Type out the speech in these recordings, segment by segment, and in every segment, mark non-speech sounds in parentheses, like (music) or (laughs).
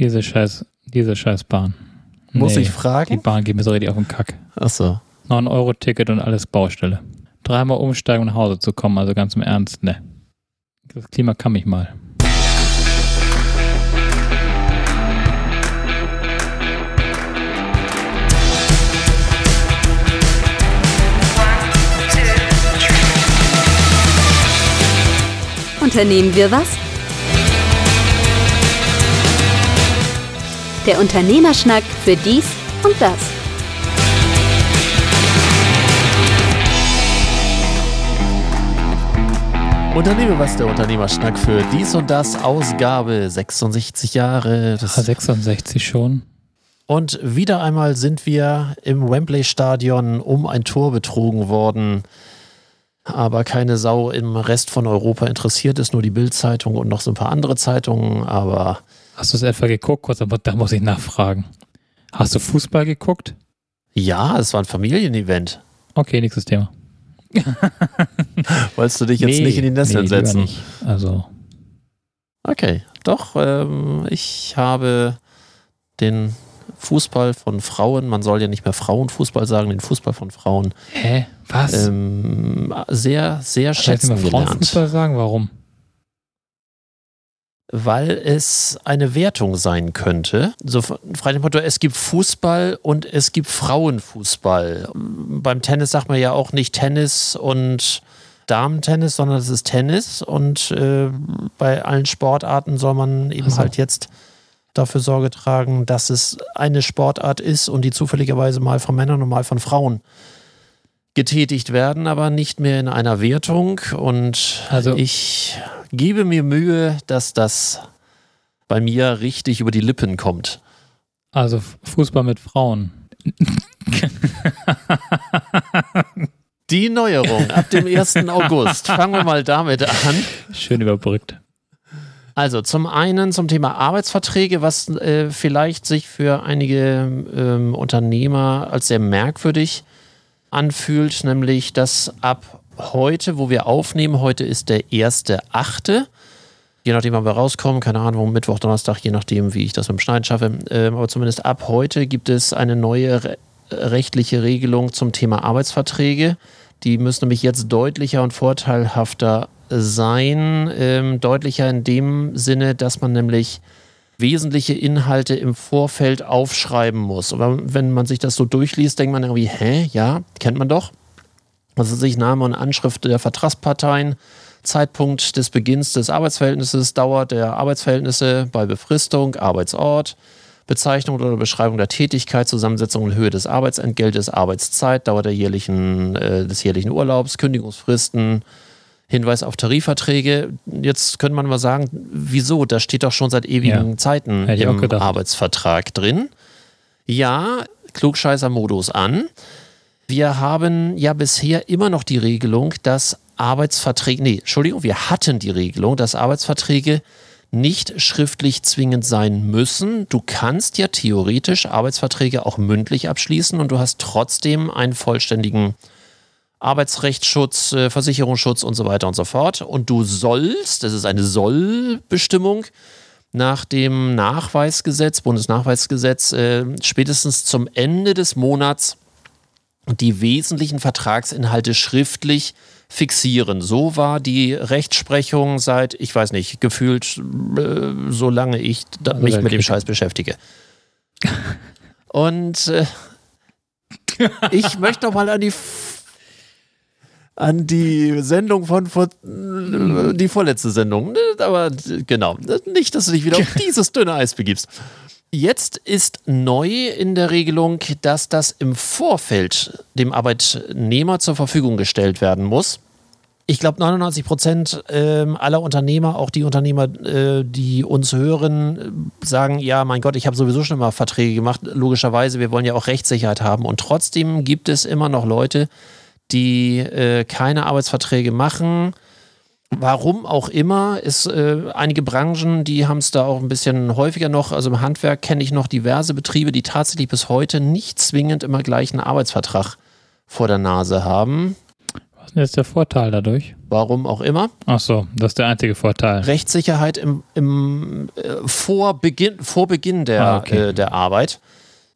Diese scheiß, diese scheiß Bahn. Muss Nee, ich fragen? Die Bahn geht mir so richtig auf den Kack. Achso. 9-Euro-Ticket und alles Baustelle. Dreimal umsteigen, um nach Hause zu kommen, also ganz im Ernst, ne. Das Klima kann mich mal. Unternehmen wir was? Der Unternehmerschnack für dies und das. Unternehme was der Unternehmerschnack für dies und das. Ausgabe 66 Jahre. Ah, Das 66 schon. und wieder einmal sind wir im Wembley-Stadion um ein Tor betrogen worden. Aber keine Sau im Rest von Europa interessiert ist, nur die Bild-Zeitung und noch so ein paar andere Zeitungen. Aber Hast du es etwa geguckt? Kurz, aber da muss ich nachfragen. Hast du Fußball geguckt? ja, es war ein Familienevent. Okay, nächstes Thema. (laughs) Wolltest du dich jetzt Nee, nicht in die Nesseln nee, setzen? Nicht. Also, Okay, doch. Ähm, ich habe den Fußball von Frauen, man soll ja nicht mehr Frauenfußball sagen, den Fußball von Frauen hä? Was? ähm, sehr, sehr schätzen mal gelernt. Frauenfußball sagen? Warum? Weil es eine Wertung sein könnte. So frei dem Motto, es gibt Fußball und es gibt Frauenfußball. Beim Tennis sagt man ja auch nicht Tennis und Damen-Tennis, sondern es ist Tennis. Und äh, bei allen Sportarten soll man eben Ach so. halt jetzt dafür Sorge tragen, dass es eine Sportart ist und die zufälligerweise mal von Männern und mal von Frauen getätigt werden, aber nicht mehr in einer Wertung. Und Also- ich gebe mir Mühe, dass das bei mir richtig über die Lippen kommt. Also Fußball mit Frauen. (laughs) Die Neuerung ab dem 1. August. Fangen wir mal damit an. Schön überbrückt. Also zum einen zum Thema Arbeitsverträge, was äh, vielleicht sich für einige ähm, Unternehmer als sehr merkwürdig anfühlt, nämlich dass ab heute, wo wir aufnehmen, heute ist der 1.8., je nachdem, wann wir rauskommen, keine Ahnung, Mittwoch, Donnerstag, je nachdem, wie ich das mit dem Schneiden schaffe, ähm, aber zumindest ab heute gibt es eine neue re rechtliche Regelung zum Thema Arbeitsverträge. Die müssen nämlich jetzt deutlicher und vorteilhafter sein. Ähm, deutlicher in dem Sinne, dass man nämlich wesentliche Inhalte im Vorfeld aufschreiben muss. Aber wenn man sich das so durchliest, denkt man irgendwie, hä, ja, kennt man doch. Also sich Name und Anschrift der Vertragsparteien, Zeitpunkt des Beginns des Arbeitsverhältnisses, Dauer der Arbeitsverhältnisse bei Befristung, Arbeitsort, Bezeichnung oder Beschreibung der Tätigkeit, Zusammensetzung und Höhe des Arbeitsentgeltes, Arbeitszeit, Dauer der jährlichen, äh, des jährlichen Urlaubs, Kündigungsfristen, Hinweis auf Tarifverträge. Jetzt könnte man mal sagen, wieso? Das steht doch schon seit ewigen Ja, Zeiten im. Arbeitsvertrag drin. Ja, Klugscheißer-Modus an. Wir haben ja bisher immer noch die Regelung, dass Arbeitsverträge, nee, Entschuldigung, wir hatten die Regelung, dass Arbeitsverträge nicht schriftlich zwingend sein müssen. Du kannst ja theoretisch Arbeitsverträge auch mündlich abschließen und du hast trotzdem einen vollständigen Arbeitsrechtsschutz, äh, Versicherungsschutz und so weiter und so fort. Und du sollst, das ist eine Sollbestimmung, nach dem Nachweisgesetz, Bundesnachweisgesetz, äh, spätestens zum Ende des Monats die wesentlichen Vertragsinhalte schriftlich fixieren. So war die Rechtsprechung seit, ich weiß nicht, gefühlt, äh, solange ich mich mit dem. Scheiß beschäftige. Und äh, (laughs) ich möchte noch mal an die an die Sendung von vor, die vorletzte Sendung, aber genau, nicht, dass du dich wieder auf (laughs) dieses dünne Eis begibst. Jetzt ist neu in der Regelung, dass das im Vorfeld dem Arbeitnehmer zur Verfügung gestellt werden muss. Ich glaube, 99 Prozent ähm, aller Unternehmer, auch die Unternehmer, äh, die uns hören, sagen, ja, mein Gott, ich habe sowieso schon immer Verträge gemacht. Logischerweise, wir wollen ja auch Rechtssicherheit haben. Und trotzdem gibt es immer noch Leute, die äh, keine Arbeitsverträge machen. Warum auch immer, ist äh, einige Branchen, die haben es da auch ein bisschen häufiger noch. Also im Handwerk kenne ich noch diverse Betriebe, die tatsächlich bis heute nicht zwingend immer gleich einen Arbeitsvertrag vor der Nase haben. Was ist denn jetzt der Vorteil dadurch? Warum auch immer. Ach so, das ist der einzige Vorteil. Rechtssicherheit im, im, äh, vor, Beginn, vor Beginn der, Ah, okay. äh, der Arbeit.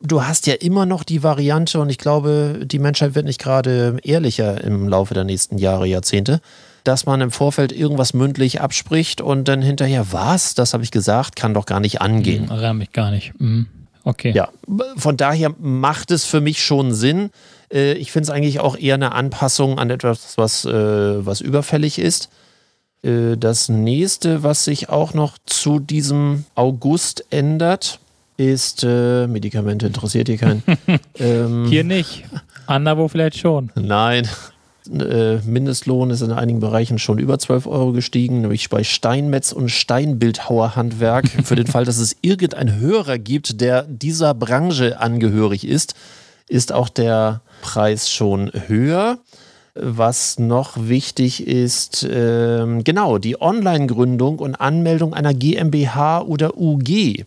Du hast ja immer noch die Variante, und ich glaube, die Menschheit wird nicht gerade ehrlicher im Laufe der nächsten Jahre, Jahrzehnte, dass man im Vorfeld irgendwas mündlich abspricht und dann hinterher, was, das habe ich gesagt, kann doch gar nicht angehen. Erinnere mich gar nicht. Mhm. Okay. Ja, von daher macht es für mich schon Sinn. Äh, Ich finde es eigentlich auch eher eine Anpassung an etwas, was, äh, was überfällig ist. Äh, Das nächste, was sich auch noch zu diesem August ändert, ist äh, Medikamente interessiert hier keinen. (laughs) ähm, Hier nicht. Anderwo vielleicht schon. Nein. Äh, Mindestlohn ist in einigen Bereichen schon über 12 Euro gestiegen, nämlich bei Steinmetz- und Steinbildhauerhandwerk. (laughs) Für den Fall, dass es irgendeinen Hörer gibt, der dieser Branche angehörig ist, ist auch der Preis schon höher. Was noch wichtig ist, ähm, genau, die Online-Gründung und Anmeldung einer GmbH oder UG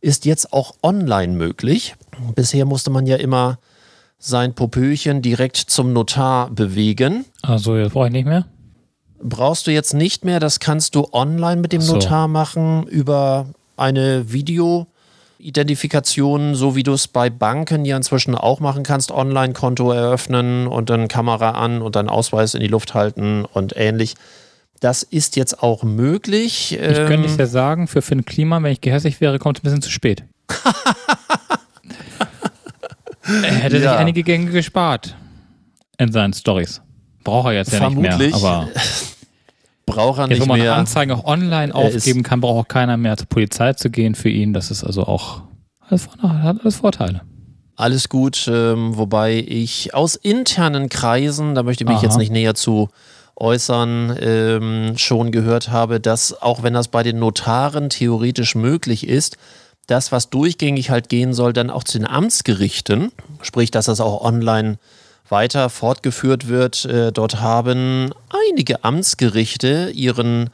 ist jetzt auch online möglich. Bisher musste man ja immer sein Popöchen direkt zum Notar bewegen. Also, jetzt brauche ich nicht mehr. Brauchst du jetzt nicht mehr, das kannst du online mit dem so. Notar machen über eine Video-Identifikation, so wie du es bei Banken ja inzwischen auch machen kannst. Online-Konto eröffnen und dann Kamera an und dann Ausweis in die Luft halten und ähnlich. Das ist jetzt auch möglich. Ich Ähm, könnte es ja sagen, für Finn Klima, wenn ich gehässig wäre, kommt es ein bisschen zu spät. (laughs) er hätte Ja. sich einige Gänge gespart in seinen Stories. Braucht er jetzt ja nicht Vermutlich. mehr. Aber (laughs) braucht er jetzt, wo nicht man mehr. Anzeigen auch online aufgeben kann, braucht auch keiner mehr zur Polizei zu gehen für ihn. Das ist also auch alles, hat alles Vorteile. Alles gut, ähm, wobei ich aus internen Kreisen, da möchte ich mich Aha. jetzt nicht näher zu äußern, ähm, schon gehört habe, dass auch wenn das bei den Notaren theoretisch möglich ist, das, was durchgängig halt gehen soll, dann auch zu den Amtsgerichten, sprich, dass das auch online weiter fortgeführt wird. Äh, dort haben einige Amtsgerichte ihren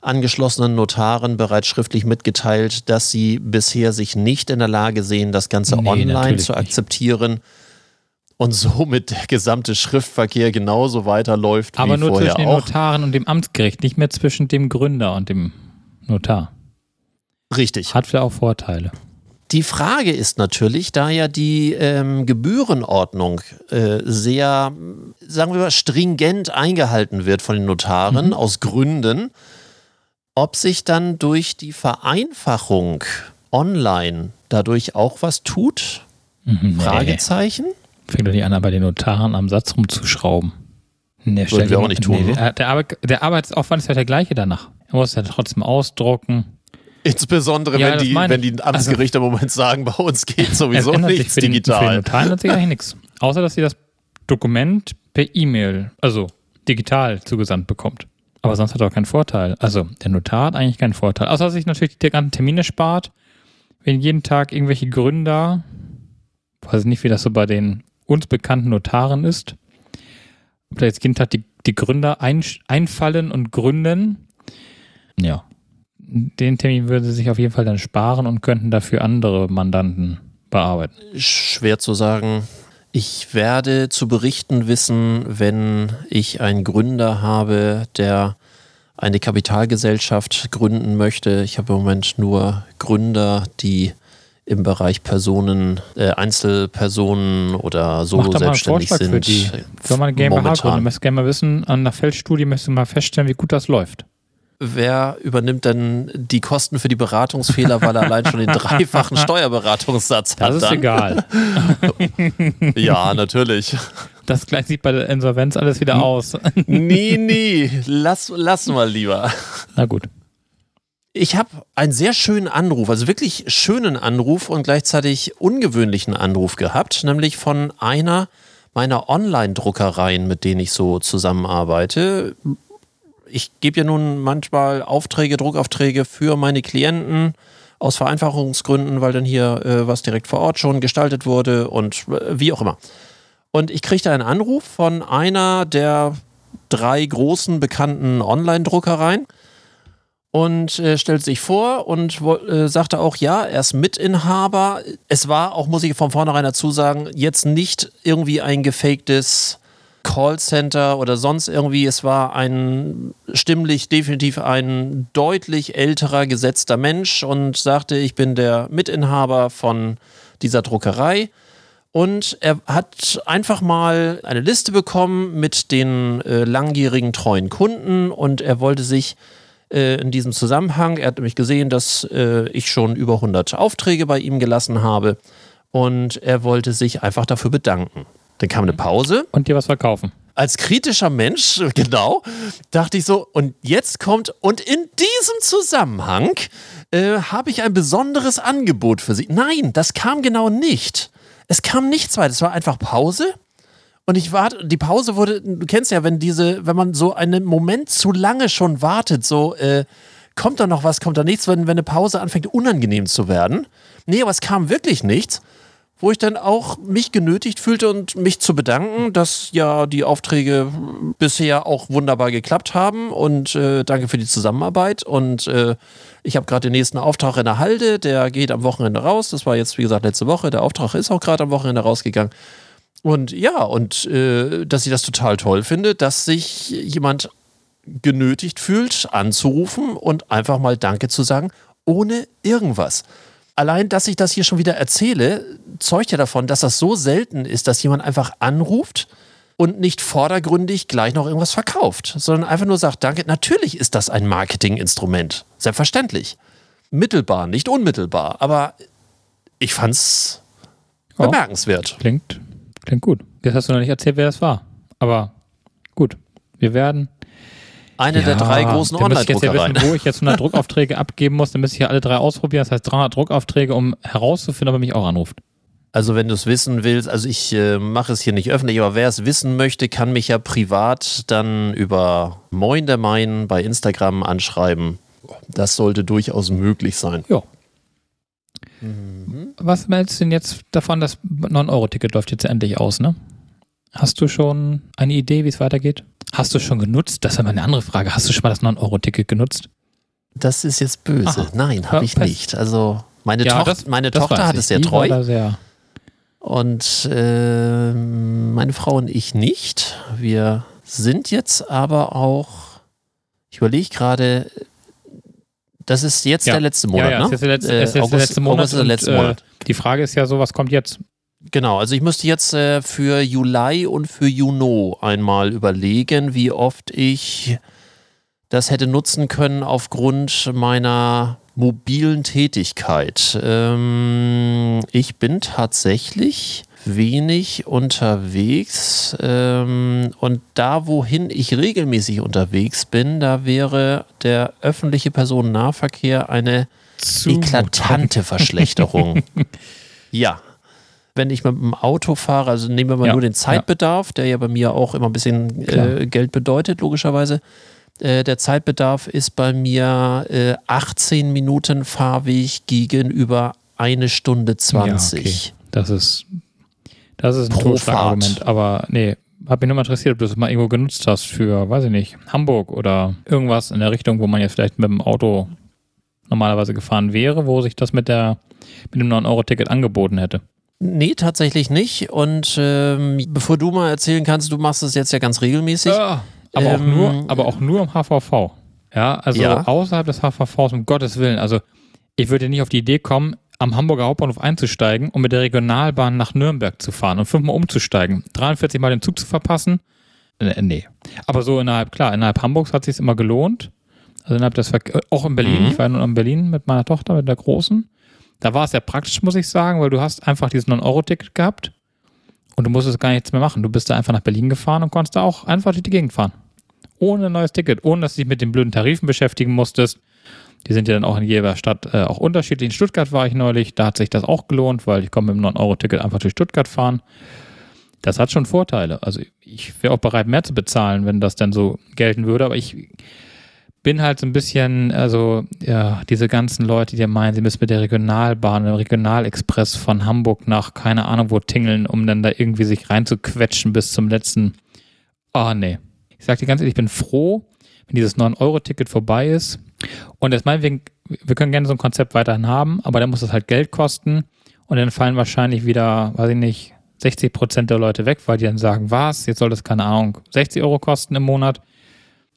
angeschlossenen Notaren bereits schriftlich mitgeteilt, dass sie bisher sich nicht in der Lage sehen, das Ganze Nee, online zu nicht. Und somit der gesamte Schriftverkehr genauso weiterläuft Aber wie nur vorher zwischen den auch. Notaren und dem Amtsgericht, nicht mehr zwischen dem Gründer und dem Notar. Richtig. Hat vielleicht auch Vorteile. Die Frage ist natürlich, da ja die ähm, Gebührenordnung äh, sehr, sagen wir mal, stringent eingehalten wird von den Notaren aus Gründen, ob sich dann durch die Vereinfachung online dadurch auch was tut? Mhm, Fragezeichen? Fängt doch nicht an, bei den Notaren am Satz rumzuschrauben. Nee, Würden wir auch nicht tun, Nee, ne? der, Arbeit, der Arbeitsaufwand ist ja der gleiche danach. Er muss ja trotzdem ausdrucken. Insbesondere Ja, wenn, die, wenn die Amtsgerichte im Moment sagen, bei uns (laughs) geht sowieso nichts sich für den, Für den digital. Notar ändert sich eigentlich (laughs) nichts. Außer, dass sie das Dokument per E-Mail, also digital zugesandt bekommt. Aber sonst hat er auch keinen Vorteil. Also, der Notar hat eigentlich keinen Vorteil. Außer, dass sich natürlich die ganzen Termine spart. Wenn jeden Tag irgendwelche Gründer, weiß nicht, wie das so bei den uns bekannten Notaren ist, ob da jetzt jeden Tag die, die Gründer ein, einfallen und gründen. Ja. Den Termin würden sie sich auf jeden Fall dann sparen und könnten dafür andere Mandanten bearbeiten. Schwer zu sagen. Ich werde zu berichten wissen, wenn ich einen Gründer habe, der eine Kapitalgesellschaft gründen möchte. Ich habe im Moment nur Gründer, die im Bereich Personen, äh, Einzelpersonen oder solo selbstständig sind. für die Firma GmbH gründen. Du momentan. möchtest gerne mal wissen, an der Feldstudie möchtest du mal feststellen, wie gut das läuft. Wer übernimmt denn die Kosten für die Beratungsfehler, weil er allein schon den dreifachen (laughs) Steuerberatungssatz hat? Das ist dann? egal. (laughs) Ja, natürlich. Das gleich sieht bei der Insolvenz alles wieder aus. Nie, nie. Lass, lass mal lieber. Na gut. Ich habe einen sehr schönen Anruf, also wirklich schönen Anruf und gleichzeitig ungewöhnlichen Anruf gehabt, nämlich von einer meiner Online-Druckereien, mit denen ich so zusammenarbeite. Ich gebe ja nun manchmal Aufträge, Druckaufträge für meine Klienten aus Vereinfachungsgründen, weil dann hier äh, was direkt vor Ort schon gestaltet wurde und äh, wie auch immer. Und ich kriegte einen Anruf von einer der drei großen bekannten Online-Druckereien und äh, stellt sich vor und äh, sagte auch, ja, er ist Mitinhaber. Es war auch, muss ich von vornherein dazu sagen, jetzt nicht irgendwie ein gefaktes Callcenter oder sonst irgendwie. Es war ein stimmlich definitiv ein deutlich älterer gesetzter Mensch und sagte, ich bin der Mitinhaber von dieser Druckerei. Und er hat einfach mal eine Liste bekommen mit den äh, langjährigen treuen Kunden und er wollte sich in diesem Zusammenhang, er hat nämlich gesehen, dass äh, ich schon über 100 Aufträge bei ihm gelassen habe und er wollte sich einfach dafür bedanken. Dann kam eine Pause. Und dir was verkaufen. Als kritischer Mensch, (laughs) genau, dachte ich so, und jetzt kommt, und in diesem Zusammenhang äh, habe ich ein besonderes Angebot für Sie. Nein, das kam genau nicht. Es kam nichts weiter. Es war einfach Pause. Und ich warte, die Pause wurde, du kennst ja, wenn diese, wenn man so einen Moment zu lange schon wartet, so, äh, kommt da noch was, kommt da nichts, wenn, wenn eine Pause anfängt, unangenehm zu werden. Nee, aber es kam wirklich nichts, wo ich dann auch mich genötigt fühlte und mich zu bedanken, dass ja die Aufträge bisher auch wunderbar geklappt haben und äh, danke für die Zusammenarbeit und äh, ich habe gerade den nächsten Auftrag in der Halde, der geht am Wochenende raus. Das war jetzt, wie gesagt, letzte Woche. Der Auftrag ist auch gerade am Wochenende rausgegangen. Und ja, und äh, dass ich das total toll finde, dass sich jemand genötigt fühlt, anzurufen und einfach mal Danke zu sagen, ohne irgendwas. Allein, dass ich das hier schon wieder erzähle, zeugt ja davon, dass das so selten ist, dass jemand einfach anruft und nicht vordergründig gleich noch irgendwas verkauft, sondern einfach nur sagt, danke. Natürlich ist das ein Marketinginstrument. Selbstverständlich. Mittelbar, nicht unmittelbar. Aber ich fand's Ja. bemerkenswert. Klingt, klingt gut. Jetzt hast du noch nicht erzählt, wer das war. Aber gut. Wir werden. Eine der drei großen dann müsste ich jetzt ja wissen, wo ich jetzt 100 (laughs) Druckaufträge abgeben muss. Dann müsste ich ja alle drei ausprobieren. Das heißt 300 Druckaufträge, um herauszufinden, ob er mich auch anruft. Also wenn du es wissen willst, also ich äh, mache es hier nicht öffentlich, aber wer es wissen möchte, kann mich ja privat dann über Moin der Main bei Instagram anschreiben. Das sollte durchaus möglich sein. Ja. Was meinst du denn jetzt davon, das 9-Euro-Ticket läuft jetzt endlich aus, ne? Hast du schon eine Idee, wie es weitergeht? Hast du schon genutzt? Das ist mal eine andere Frage. Hast du schon mal das 9-Euro-Ticket genutzt? Das ist jetzt böse. Aha. Nein, habe ich nicht. Also meine, Ja, Toch das- meine Das Tochter hat es sehr treu sehr und äh, meine Frau und ich nicht. Wir sind jetzt aber auch, ich überlege gerade, das ist jetzt Ja. der letzte Monat, ja, ja, ne? ist der letzte, Äh, ist der August- letzte Monat. August ist der und, letzte äh, Monat. Die Frage ist ja so, was kommt jetzt? Genau, also ich müsste jetzt äh, für Juli und für Juno einmal überlegen, wie oft ich das hätte nutzen können aufgrund meiner mobilen Tätigkeit. Ähm, ich bin tatsächlich wenig unterwegs ähm, und da, wohin ich regelmäßig unterwegs bin, da wäre der öffentliche Personennahverkehr eine eklatante Verschlechterung. (laughs) ja. Wenn ich mit dem Auto fahre, also nehmen wir mal Ja, nur den Zeitbedarf, der ja bei mir auch immer ein bisschen äh, Geld bedeutet, logischerweise. Äh, der Zeitbedarf ist bei mir äh, 18 Minuten Fahrweg gegenüber eine Stunde 20. Ja, okay. Das ist, das ist ein Totschlagargument. Aber nee, hat mich nur mal interessiert, ob du das mal irgendwo genutzt hast für, weiß ich nicht, Hamburg oder irgendwas in der Richtung, wo man jetzt vielleicht mit dem Auto normalerweise gefahren wäre, wo sich das mit der mit dem 9-Euro-Ticket angeboten hätte. Nee, tatsächlich nicht. Und ähm, bevor du mal erzählen kannst, du machst es jetzt ja ganz regelmäßig. Ja, aber, auch Ähm, nur, aber auch nur im HVV. Ja, also Ja. außerhalb des HVVs, um Gottes Willen. Also ich würde nicht auf die Idee kommen, am Hamburger Hauptbahnhof einzusteigen und mit der Regionalbahn nach Nürnberg zu fahren und fünfmal umzusteigen, 43 Mal den Zug zu verpassen. Äh, nee. Aber so innerhalb, klar, innerhalb Hamburgs hat es sich immer gelohnt. Also innerhalb des Verke auch in Berlin. Mhm. Ich war nun in Berlin mit meiner Tochter, mit der Großen. Da war es sehr praktisch, muss ich sagen, weil du hast einfach dieses 9-Euro-Ticket gehabt und du musstest gar nichts mehr machen. Du bist da einfach nach Berlin gefahren und konntest da auch einfach durch die Gegend fahren. Ohne ein neues Ticket, ohne dass du dich mit den blöden Tarifen beschäftigen musstest. Die sind ja dann auch in jeder Stadt äh, auch unterschiedlich. In Stuttgart war ich neulich, da hat sich das auch gelohnt, weil ich komme mit dem 9-Euro-Ticket einfach durch Stuttgart fahren. Das hat schon Vorteile. Also ich wäre auch bereit, mehr zu bezahlen, wenn das dann so gelten würde, aber ich bin halt so ein bisschen, also ja, diese ganzen Leute, die meinen, sie müssen mit der Regionalbahn, dem Regionalexpress von Hamburg nach keine Ahnung wo tingeln, um dann da irgendwie sich reinzuquetschen bis zum letzten. Ah, nee. Ich sag dir ganz ehrlich, ich bin froh, wenn dieses 9-Euro-Ticket vorbei ist. Und jetzt meinetwegen, wir können gerne so ein Konzept weiterhin haben, aber dann muss es halt Geld kosten und dann fallen wahrscheinlich wieder, weiß ich nicht, 60 Prozent der Leute weg, weil die dann sagen, was, jetzt soll das, keine Ahnung, 60 Euro kosten im Monat.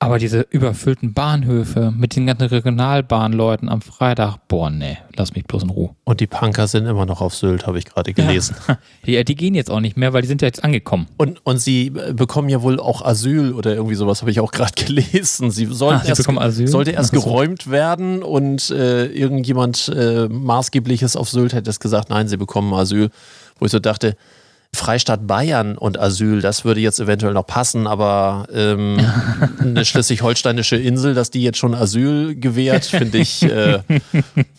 Aber diese überfüllten Bahnhöfe mit den ganzen Regionalbahnleuten am Freitag, boah, nee, lass mich bloß in Ruhe. Und die Punker sind immer noch auf Sylt, habe ich gerade gelesen. Ja. (laughs) Die, die gehen jetzt auch nicht mehr, weil die sind ja jetzt angekommen. Und, und sie äh, bekommen ja wohl auch Asyl oder irgendwie sowas, habe ich auch gerade (laughs) gelesen. Sie sollten Ah, sie erst, bekommen Asyl? sollte erst Ach so. geräumt werden und äh, irgendjemand äh, Maßgebliches auf Sylt hätte es gesagt, nein, sie bekommen Asyl. Wo ich so dachte, Freistaat Bayern und Asyl, das würde jetzt eventuell noch passen, aber ähm, (laughs) eine schleswig-holsteinische Insel, dass die jetzt schon Asyl gewährt, finde ich äh,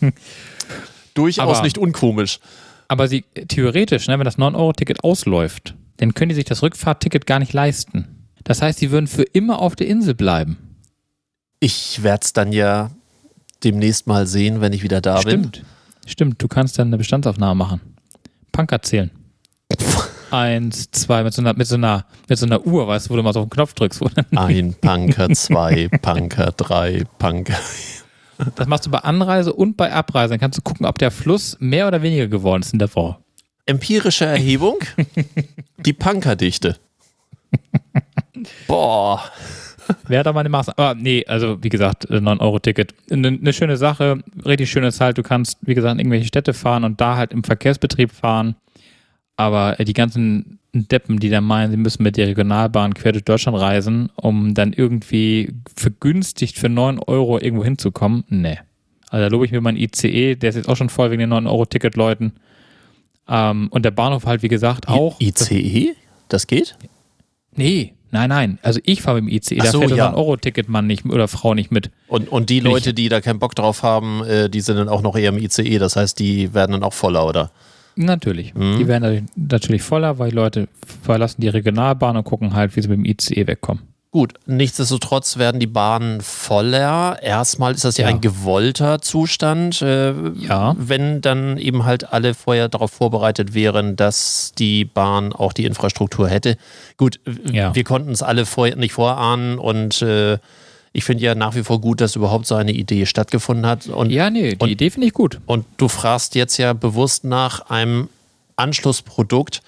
(laughs) durchaus Aber- nicht unkomisch. Aber sie theoretisch, ne, wenn das 9-Euro-Ticket ausläuft, dann können die sich das Rückfahrtticket gar nicht leisten. Das heißt, sie würden für immer auf der Insel bleiben. Ich werde es dann ja demnächst mal sehen, wenn ich wieder da bin. Stimmt. Stimmt, du kannst dann eine Bestandsaufnahme machen. Punker zählen. Eins, zwei, mit so einer, mit so einer, mit so einer Uhr, weißt du, wo du mal so auf den Knopf drückst. (laughs) Ein Punker, zwei Punker, drei Punker. Das machst du bei Anreise und bei Abreise. Dann kannst du gucken, ob der Fluss mehr oder weniger geworden ist in der Woche. Empirische Erhebung, die Punkerdichte. Boah. Wäre da mal eine Maßnahme. Aber nee, also wie gesagt, 9-Euro-Ticket. Eine eine schöne Sache, richtig schönes halt. Du kannst, wie gesagt, in irgendwelche Städte fahren und da halt im Verkehrsbetrieb fahren. Aber äh, die ganzen Deppen, die da meinen, sie müssen mit der Regionalbahn quer durch Deutschland reisen, um dann irgendwie vergünstigt für 9 Euro irgendwo hinzukommen, nee. Also da lobe ich mir meinen ICE, der ist jetzt auch schon voll wegen den 9-Euro-Ticket-Leuten. Ähm, und der Bahnhof halt, wie gesagt, auch. ICE? Das geht? Nee, nein, nein. Also ich fahre mit dem ICE, Ach da so, fährt der ja. 9-Euro-Ticketmann nicht oder Frau nicht mit. Und, und die Leute, die da keinen Bock drauf haben, äh, die sind dann auch noch eher im ICE. Das heißt, die werden dann auch voller, oder? Natürlich. Mhm. Die werden natürlich- voller, weil die Leute verlassen die Regionalbahn und gucken halt, wie sie mit dem ICE wegkommen. Gut, nichtsdestotrotz werden die Bahnen voller. Erstmal ist das ja, Ja. ein gewollter Zustand. Äh, Ja. Wenn dann eben halt alle vorher darauf vorbereitet wären, dass die Bahn auch die Infrastruktur hätte. Gut, Ja. wir konnten es alle vorher nicht vorahnen und äh, ich finde ja nach wie vor gut, dass überhaupt so eine Idee stattgefunden hat. Und, Ja, nee, die Und- Idee finde ich gut. und du fragst jetzt ja bewusst nach einem Anschlussprodukt.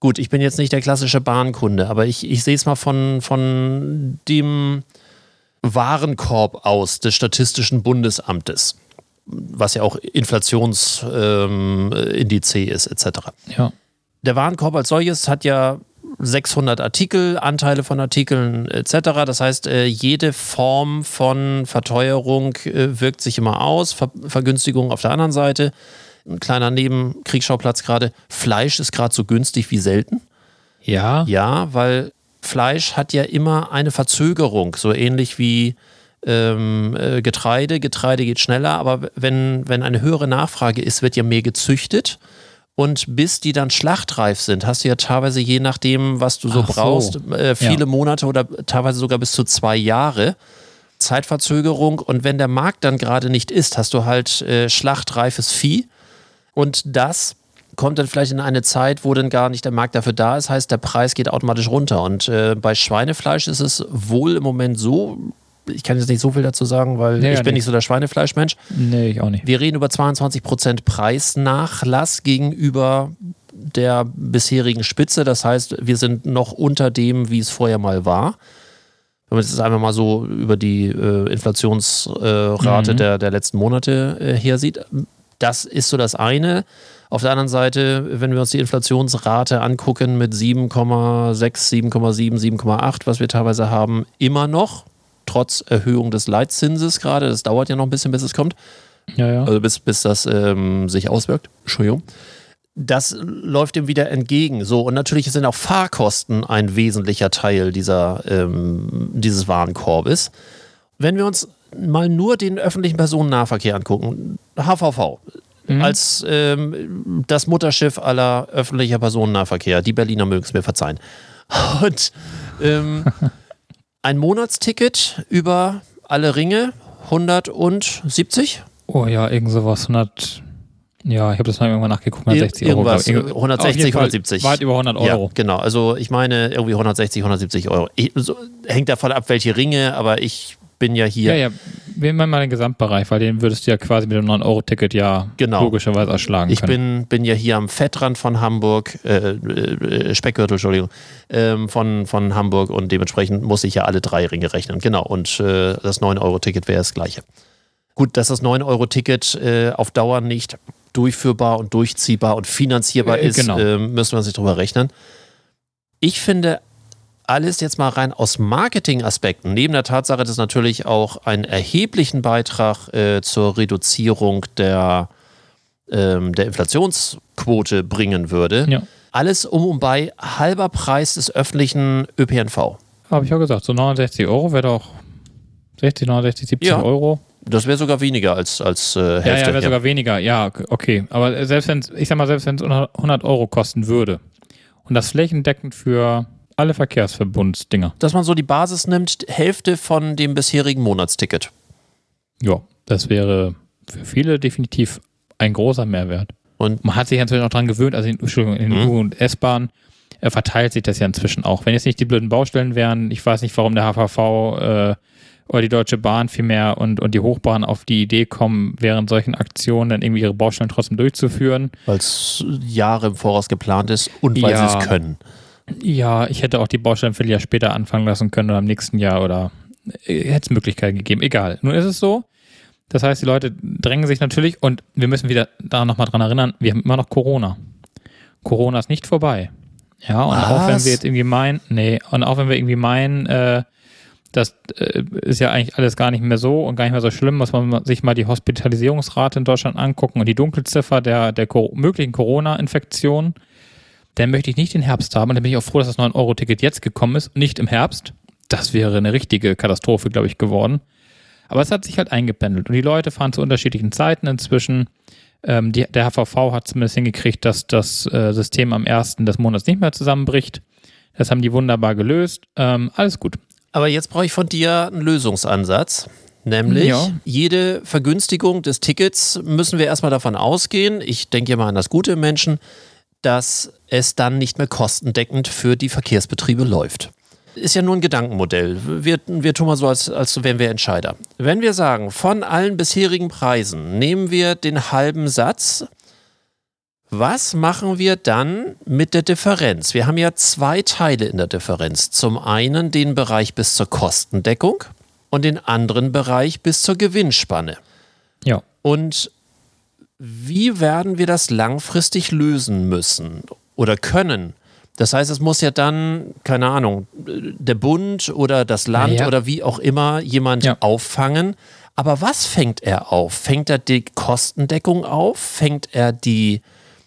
Gut, ich bin jetzt nicht der klassische Bahnkunde, aber ich, ich sehe es mal von, von dem Warenkorb aus des Statistischen Bundesamtes, was ja auch Inflationsindiz ähm, ist, etc. Ja. Der Warenkorb als solches hat ja 600 Artikel, Anteile von Artikeln etc. Das heißt, äh, jede Form von Verteuerung äh, wirkt sich immer aus. Ver Vergünstigung auf der anderen Seite. Ein kleiner Nebenkriegsschauplatz gerade. Fleisch ist gerade so günstig wie selten. Ja. Ja, weil Fleisch hat ja immer eine Verzögerung, so ähnlich wie ähm, äh, Getreide. Getreide geht schneller, aber wenn, wenn eine höhere Nachfrage ist, wird ja mehr gezüchtet. Und bis die dann schlachtreif sind, hast du ja teilweise, je nachdem, was du so Ach so. brauchst, äh, viele Ja. Monate oder teilweise sogar bis zu zwei Jahre Zeitverzögerung. Und wenn der Markt dann gerade nicht ist, hast du halt äh, schlachtreifes Vieh. Und das kommt dann vielleicht in eine Zeit, wo dann gar nicht der Markt dafür da ist, heißt, der Preis geht automatisch runter. Und äh, bei Schweinefleisch ist es wohl im Moment so, ich kann jetzt nicht so viel dazu sagen, weil Ja, ich ja, bin nee. nicht so der Schweinefleischmensch. Nee, ich auch nicht. Wir reden über 22% Preisnachlass gegenüber der bisherigen Spitze. Das heißt, wir sind noch unter dem, wie es vorher mal war. Wenn man jetzt einfach mal so über die äh, Inflationsrate Mhm. der, der letzten Monate äh, her sieht. Das ist so das eine. Auf der anderen Seite, wenn wir uns die Inflationsrate angucken mit 7,6, 7,7, 7,8, was wir teilweise haben, immer noch, trotz Erhöhung des Leitzinses gerade, das dauert ja noch ein bisschen, bis es kommt, Ja, ja. also bis, bis das ähm, sich auswirkt. Entschuldigung. Das läuft dem wieder entgegen. So, und natürlich sind auch Fahrkosten ein wesentlicher Teil dieser, ähm, dieses Warenkorbes. Wenn wir uns mal nur den öffentlichen Personennahverkehr angucken, HVV, als ähm, das Mutterschiff aller öffentlicher Personennahverkehr, die Berliner mögen es mir verzeihen. Und ähm, (laughs) ein Monatsticket über alle Ringe, 170 Oh ja, irgend sowas. 100. Ja, ich habe das mal irgendwann nachgeguckt. 160 Euro. Irgendwas, glaub ich. 160, Auf jeden Fall 170. Weit über 100 Euro. Ja, genau. Also ich meine irgendwie 160, 170 Euro. Ich, so, hängt davon ab, welche Ringe, aber ich bin ja hier. Ja, ja. Wir nehmen mal den Gesamtbereich, weil den würdest du ja quasi mit dem 9-Euro-Ticket ja Genau. logischerweise erschlagen Ich können. bin, bin ja hier am Fettrand von Hamburg, äh, äh, Speckgürtel, Entschuldigung, ähm, von, von Hamburg und dementsprechend muss ich ja alle drei Ringe rechnen. Genau, und äh, das 9-Euro-Ticket wäre das gleiche. Gut, dass das 9-Euro-Ticket äh, auf Dauer nicht durchführbar und durchziehbar und finanzierbar Äh, ist, genau. müssen wir sich drüber rechnen. Ich finde alles jetzt mal rein aus Marketingaspekten, neben der Tatsache, dass natürlich auch einen erheblichen Beitrag äh, zur Reduzierung der, ähm, der Inflationsquote bringen würde. Ja. Alles um und bei halber Preis des öffentlichen ÖPNV. Habe ich auch gesagt, so 69 Euro wäre doch 60, 69, 70 Ja. Euro. Das wäre sogar weniger als, als äh, Ja, Hälfte. ja, wäre sogar weniger. Ja, okay. Aber selbst wenn ich sag mal, selbst wenn es 100 Euro kosten würde und das flächendeckend für alle Verkehrsverbundsdinger, Dass man so die Basis nimmt, Hälfte von dem bisherigen Monatsticket. ja, das wäre für viele definitiv ein großer Mehrwert. Und Man hat sich inzwischen auch dran gewöhnt, also in, Entschuldigung, in Mhm. U- und S-Bahn äh, verteilt sich das ja inzwischen auch. Wenn jetzt nicht die blöden Baustellen wären, ich weiß nicht, warum der HVV äh, oder die Deutsche Bahn vielmehr und, und die Hochbahn auf die Idee kommen, während solchen Aktionen dann irgendwie ihre Baustellen trotzdem durchzuführen. weil es Jahre im Voraus geplant ist und weil Ja. sie es können. Ja, ich hätte auch die Baustellen viel Jahr später anfangen lassen können oder im nächsten Jahr oder äh, hätte es Möglichkeiten gegeben. Egal. Nun ist es so. Das heißt, die Leute drängen sich natürlich und wir müssen wieder da nochmal dran erinnern, wir haben immer noch Corona. Corona ist nicht vorbei. Ja, und auch wenn Was? wir jetzt irgendwie meinen, nee, und auch wenn wir irgendwie meinen, äh, das äh, ist ja eigentlich alles gar nicht mehr so und gar nicht mehr so schlimm, muss man sich mal die Hospitalisierungsrate in Deutschland angucken und die Dunkelziffer der, der möglichen Corona-Infektion dann möchte ich nicht den Herbst haben. Und dann bin ich auch froh, dass das 9-Euro-Ticket jetzt gekommen ist, nicht im Herbst. Das wäre eine richtige Katastrophe, glaube ich, geworden. Aber es hat sich halt eingependelt. Und die Leute fahren zu unterschiedlichen Zeiten inzwischen. Ähm, die, der HVV hat zumindest hingekriegt, dass das äh, System am 1. des Monats nicht mehr zusammenbricht. Das haben die wunderbar gelöst. Ähm, alles gut. Aber jetzt brauche ich von dir einen Lösungsansatz. Nämlich, Ja. jede Vergünstigung des Tickets müssen wir erstmal davon ausgehen, ich denke ja mal an das Gute Menschen, dass es dann nicht mehr kostendeckend für die Verkehrsbetriebe läuft. Ist ja nur ein Gedankenmodell. Wir, wir tun mal so, als, als wären wir Entscheider. Wenn wir sagen, von allen bisherigen Preisen nehmen wir den halben Satz, was machen wir dann mit der Differenz? Wir haben ja zwei Teile in der Differenz. Zum einen den Bereich bis zur Kostendeckung und den anderen Bereich bis zur Gewinnspanne. Ja. Und wie werden wir das langfristig lösen müssen oder können? Das heißt, es muss ja dann, keine Ahnung, der Bund oder das Land Ja. oder wie auch immer jemand Ja. auffangen. Aber was fängt er auf? Fängt er die Kostendeckung auf? Fängt er die,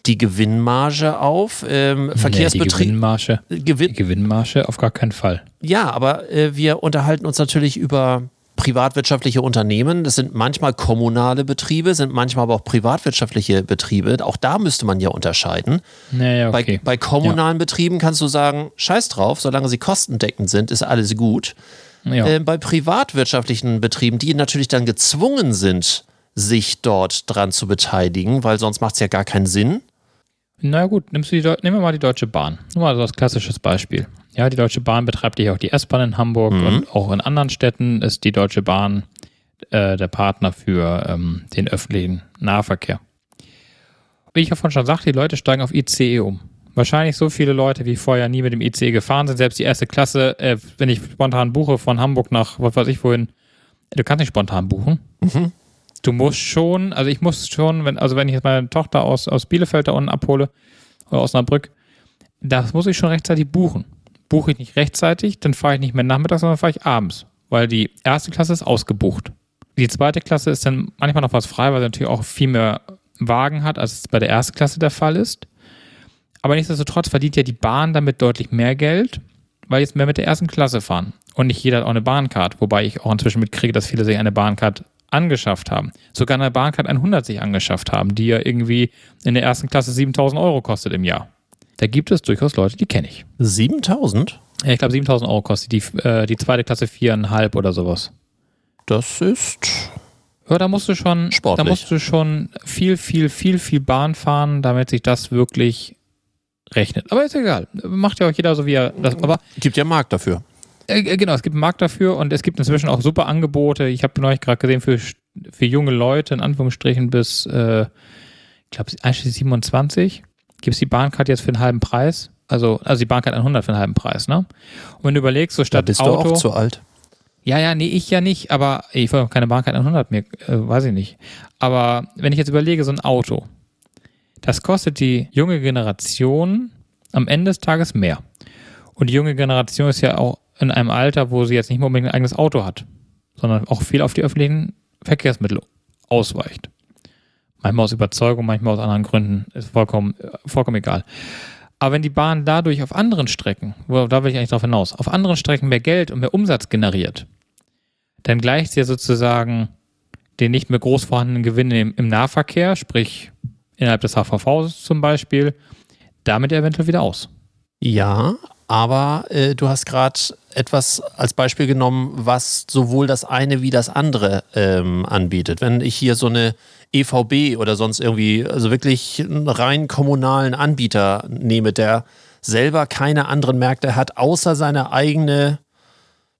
die Gewinnmarge auf? Ähm, Nee, die Verkehrsbetrieb. Gewinnmarge, Gewinn, die Gewinnmarge auf gar keinen Fall. ja, aber äh, wir unterhalten uns natürlich über privatwirtschaftliche Unternehmen. Das sind manchmal kommunale Betriebe, sind manchmal aber auch privatwirtschaftliche Betriebe. Auch da müsste man ja unterscheiden. Naja, Bei, okay. bei kommunalen Betrieben kannst du sagen, scheiß drauf, solange sie kostendeckend sind, ist alles gut. ja. Äh, bei privatwirtschaftlichen Betrieben, die natürlich dann gezwungen sind, sich dort dran zu beteiligen, weil sonst macht es ja gar keinen Sinn. Na gut, nimmst du die, nehmen wir mal die Deutsche Bahn. Nur mal so als klassisches Beispiel. Ja, die Deutsche Bahn betreibt ja auch die S-Bahn in Hamburg Mhm. und auch in anderen Städten ist die Deutsche Bahn äh, der Partner für ähm, den öffentlichen Nahverkehr. Wie ich davon schon sagte, die Leute steigen auf ICE um. Wahrscheinlich so viele Leute, wie vorher nie mit dem ICE gefahren sind. Selbst die erste Klasse, äh, wenn ich spontan buche von Hamburg nach, was weiß ich wohin, du kannst nicht spontan buchen. Du musst schon, also ich muss schon, wenn, also wenn ich jetzt meine Tochter aus, aus Bielefeld da unten abhole oder aus Osnabrück, das muss ich schon rechtzeitig buchen. Buche ich nicht rechtzeitig, dann fahre ich nicht mehr nachmittags, sondern fahre ich abends, weil die erste Klasse ist ausgebucht. Die zweite Klasse ist dann manchmal noch was frei, weil sie natürlich auch viel mehr Wagen hat, als es bei der ersten Klasse der Fall ist. Aber nichtsdestotrotz verdient ja die Bahn damit deutlich mehr Geld, weil jetzt mehr mit der ersten Klasse fahren. Und nicht jeder hat auch eine Bahncard, wobei ich auch inzwischen mitkriege, dass viele sich eine Bahncard angeschafft haben. Sogar eine Bahncard 100 sich angeschafft haben, die ja irgendwie in der ersten Klasse 7000 Euro kostet im Jahr. Da gibt es durchaus Leute, die kenne ich. 7000? Ja, ich glaube 7000 Euro kostet die, äh, die zweite Klasse viereinhalb oder sowas. Das ist Ja, da musst du schon, Sportlich. da musst du schon viel, viel, viel, viel Bahn fahren, damit sich das wirklich rechnet. Aber ist egal. Macht ja auch jeder so, wie er das. Aber gibt ja Markt dafür. Äh, genau, es gibt einen Markt dafür und es gibt inzwischen auch super Angebote. Ich habe neulich gerade gesehen, für, für junge Leute, in Anführungsstrichen, bis, äh, ich glaube, einschließlich 27, gibt es die Bahncard jetzt für einen halben Preis. Also, also die Bahncard 100 für einen halben Preis, ne? Und wenn du überlegst, so statt da bist Auto. du auch zu alt. Ja, ja, nee, ich ja nicht, aber ich wollte keine Bahncard 100 mehr, äh, weiß ich nicht. Aber wenn ich jetzt überlege, so ein Auto, das kostet die junge Generation am Ende des Tages mehr. Und die junge Generation ist ja auch in einem Alter, wo sie jetzt nicht mehr unbedingt ein eigenes Auto hat, sondern auch viel auf die öffentlichen Verkehrsmittel ausweicht. Manchmal aus Überzeugung, manchmal aus anderen Gründen, ist vollkommen, vollkommen egal. Aber wenn die Bahn dadurch auf anderen Strecken, wo, da will ich eigentlich drauf hinaus, auf anderen Strecken mehr Geld und mehr Umsatz generiert, dann gleicht sie ja sozusagen den nicht mehr groß vorhandenen Gewinn im, im Nahverkehr, sprich innerhalb des HVVs zum Beispiel, damit eventuell wieder aus. Ja, aber äh, du hast gerade etwas als Beispiel genommen, was sowohl das eine wie das andere ähm, anbietet. Wenn ich hier so eine EVB oder sonst irgendwie, also wirklich einen rein kommunalen Anbieter nehme, der selber keine anderen Märkte hat, außer seine eigene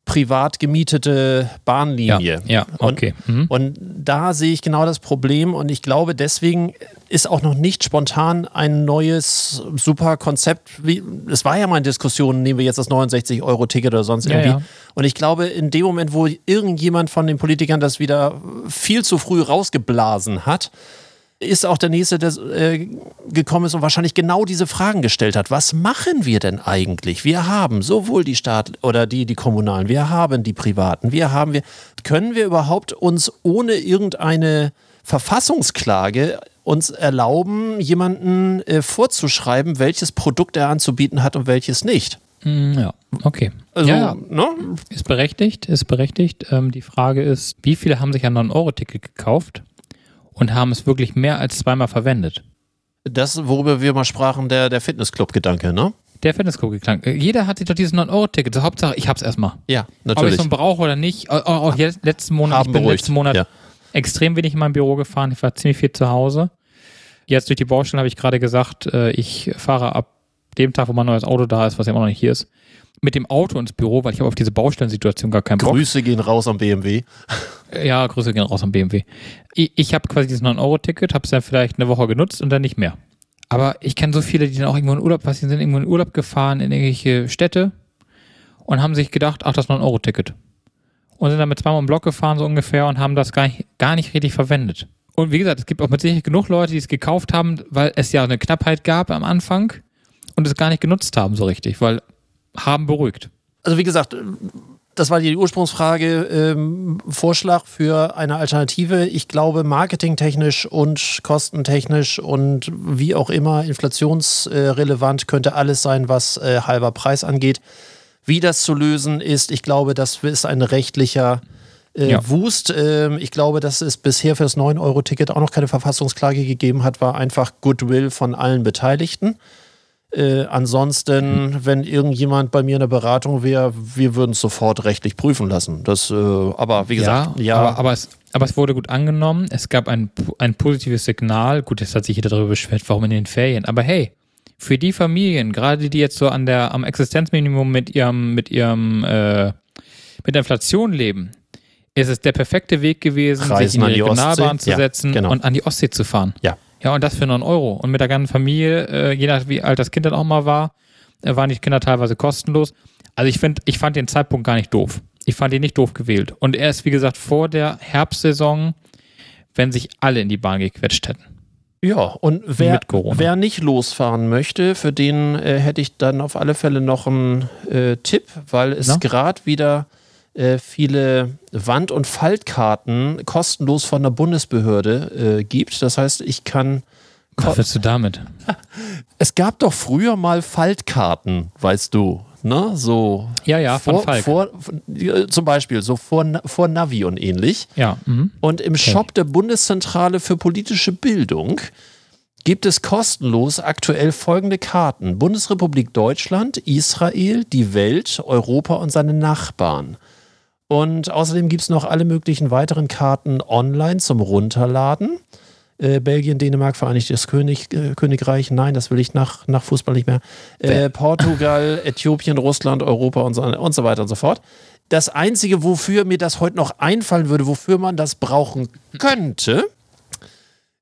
privat gemietete Bahnlinie. Ja, ja okay. Und, mhm. und da sehe ich genau das Problem und ich glaube, deswegen ist auch noch nicht spontan ein neues super Konzept. Es war ja mal eine Diskussion, nehmen wir jetzt das 69-Euro-Ticket oder sonst irgendwie. Ja, ja. Und ich glaube, in dem Moment, wo irgendjemand von den Politikern das wieder viel zu früh rausgeblasen hat, ist auch der nächste, der äh, gekommen ist und wahrscheinlich genau diese Fragen gestellt hat. Was machen wir denn eigentlich? Wir haben sowohl die Staat oder die, die kommunalen, wir haben die privaten, wir haben wir. Können wir überhaupt uns ohne irgendeine Verfassungsklage uns erlauben, jemanden äh, vorzuschreiben, welches Produkt er anzubieten hat und welches nicht? Mm, ja, okay. Also, ja, ne? Ist berechtigt, ist berechtigt. Ähm, die Frage ist, wie viele haben sich ein 9-Euro-Ticket gekauft? Und haben es wirklich mehr als zweimal verwendet. Das, worüber wir mal sprachen, der, der Fitnessclub-Gedanke, ne? Der Fitnessclub-Gedanke. Jeder hat sich doch dieses 9-Euro-Ticket. So, Hauptsache, ich hab's erstmal. Ja, natürlich. Ob ich so einen brauche oder nicht. Auch, auch jetzt, letzten Monat, Haben ich bin beruhigt. letzten Monat ja. extrem wenig in mein Büro gefahren. Ich war ziemlich viel zu Hause. Jetzt durch die Baustelle habe ich gerade gesagt, äh, ich fahre ab dem Tag, wo mein neues Auto da ist, was ja immer noch nicht hier ist, mit dem Auto ins Büro, weil ich habe auf diese Baustellensituation gar keinen Bock. Grüße gehen raus am BMW. Ja, Grüße gehen raus am BMW. Ich, ich habe quasi dieses 9-Euro-Ticket, habe es dann vielleicht eine Woche genutzt und dann nicht mehr. Aber ich kenne so viele, die dann auch irgendwo in Urlaub, was die sind irgendwo in Urlaub gefahren in irgendwelche Städte und haben sich gedacht, ach, das 9-Euro-Ticket. Und sind damit zweimal im Block gefahren, so ungefähr, und haben das gar nicht, gar nicht richtig verwendet. Und wie gesagt, es gibt auch mit Sicherheit genug Leute, die es gekauft haben, weil es ja eine Knappheit gab am Anfang und es gar nicht genutzt haben so richtig, weil haben beruhigt. Also wie gesagt, das war die Ursprungsfrage, ähm, Vorschlag für eine Alternative. Ich glaube, marketingtechnisch und kostentechnisch und wie auch immer inflationsrelevant könnte alles sein, was äh, halber Preis angeht. Wie das zu lösen ist, ich glaube, das ist ein rechtlicher äh, ja. Wust. Ähm, ich glaube, dass es bisher für das 9-Euro-Ticket auch noch keine Verfassungsklage gegeben hat, war einfach Goodwill von allen Beteiligten. Äh, ansonsten, mhm. wenn irgendjemand bei mir in der Beratung wäre, wir würden es sofort rechtlich prüfen lassen. Das, äh, aber wie gesagt, ja. ja. Aber, aber, es, aber es wurde gut angenommen. Es gab ein, ein positives Signal. Gut, jetzt hat sich jeder darüber beschwert, warum in den Ferien. Aber hey, für die Familien, gerade die jetzt so an der, am Existenzminimum mit ihrem, mit ihrem, äh, mit der Inflation leben, ist es der perfekte Weg gewesen, Reisen sich in die Regionalbahn Ostsee. zu setzen ja, genau. und an die Ostsee zu fahren. Ja. Ja, und das für 9 Euro. Und mit der ganzen Familie, äh, je nach wie alt das Kind dann auch mal war, äh, waren die Kinder teilweise kostenlos. Also ich finde, ich fand den Zeitpunkt gar nicht doof. Ich fand ihn nicht doof gewählt. Und er ist, wie gesagt, vor der Herbstsaison, wenn sich alle in die Bahn gequetscht hätten. Ja, und wer, wer nicht losfahren möchte, für den äh, hätte ich dann auf alle Fälle noch einen äh, Tipp, weil es gerade wieder viele Wand- und Faltkarten kostenlos von der Bundesbehörde äh, gibt. Das heißt, ich kann. Was willst du damit? (laughs) Es gab doch früher mal Faltkarten, weißt du. Ne? So ja, ja, vor, vor, zum Beispiel so vor, vor Navi und ähnlich. Ja. Mhm. Und im okay. Shop der Bundeszentrale für politische Bildung gibt es kostenlos aktuell folgende Karten: Bundesrepublik Deutschland, Israel, die Welt, Europa und seine Nachbarn. Und außerdem gibt es noch alle möglichen weiteren Karten online zum Runterladen. Äh, Belgien, Dänemark, Vereinigtes König, äh, Königreich, nein, das will ich nach, nach Fußball nicht mehr. Äh, Portugal, (laughs) Äthiopien, Russland, Europa und so, und so weiter und so fort. Das Einzige, wofür mir das heute noch einfallen würde, wofür man das brauchen könnte,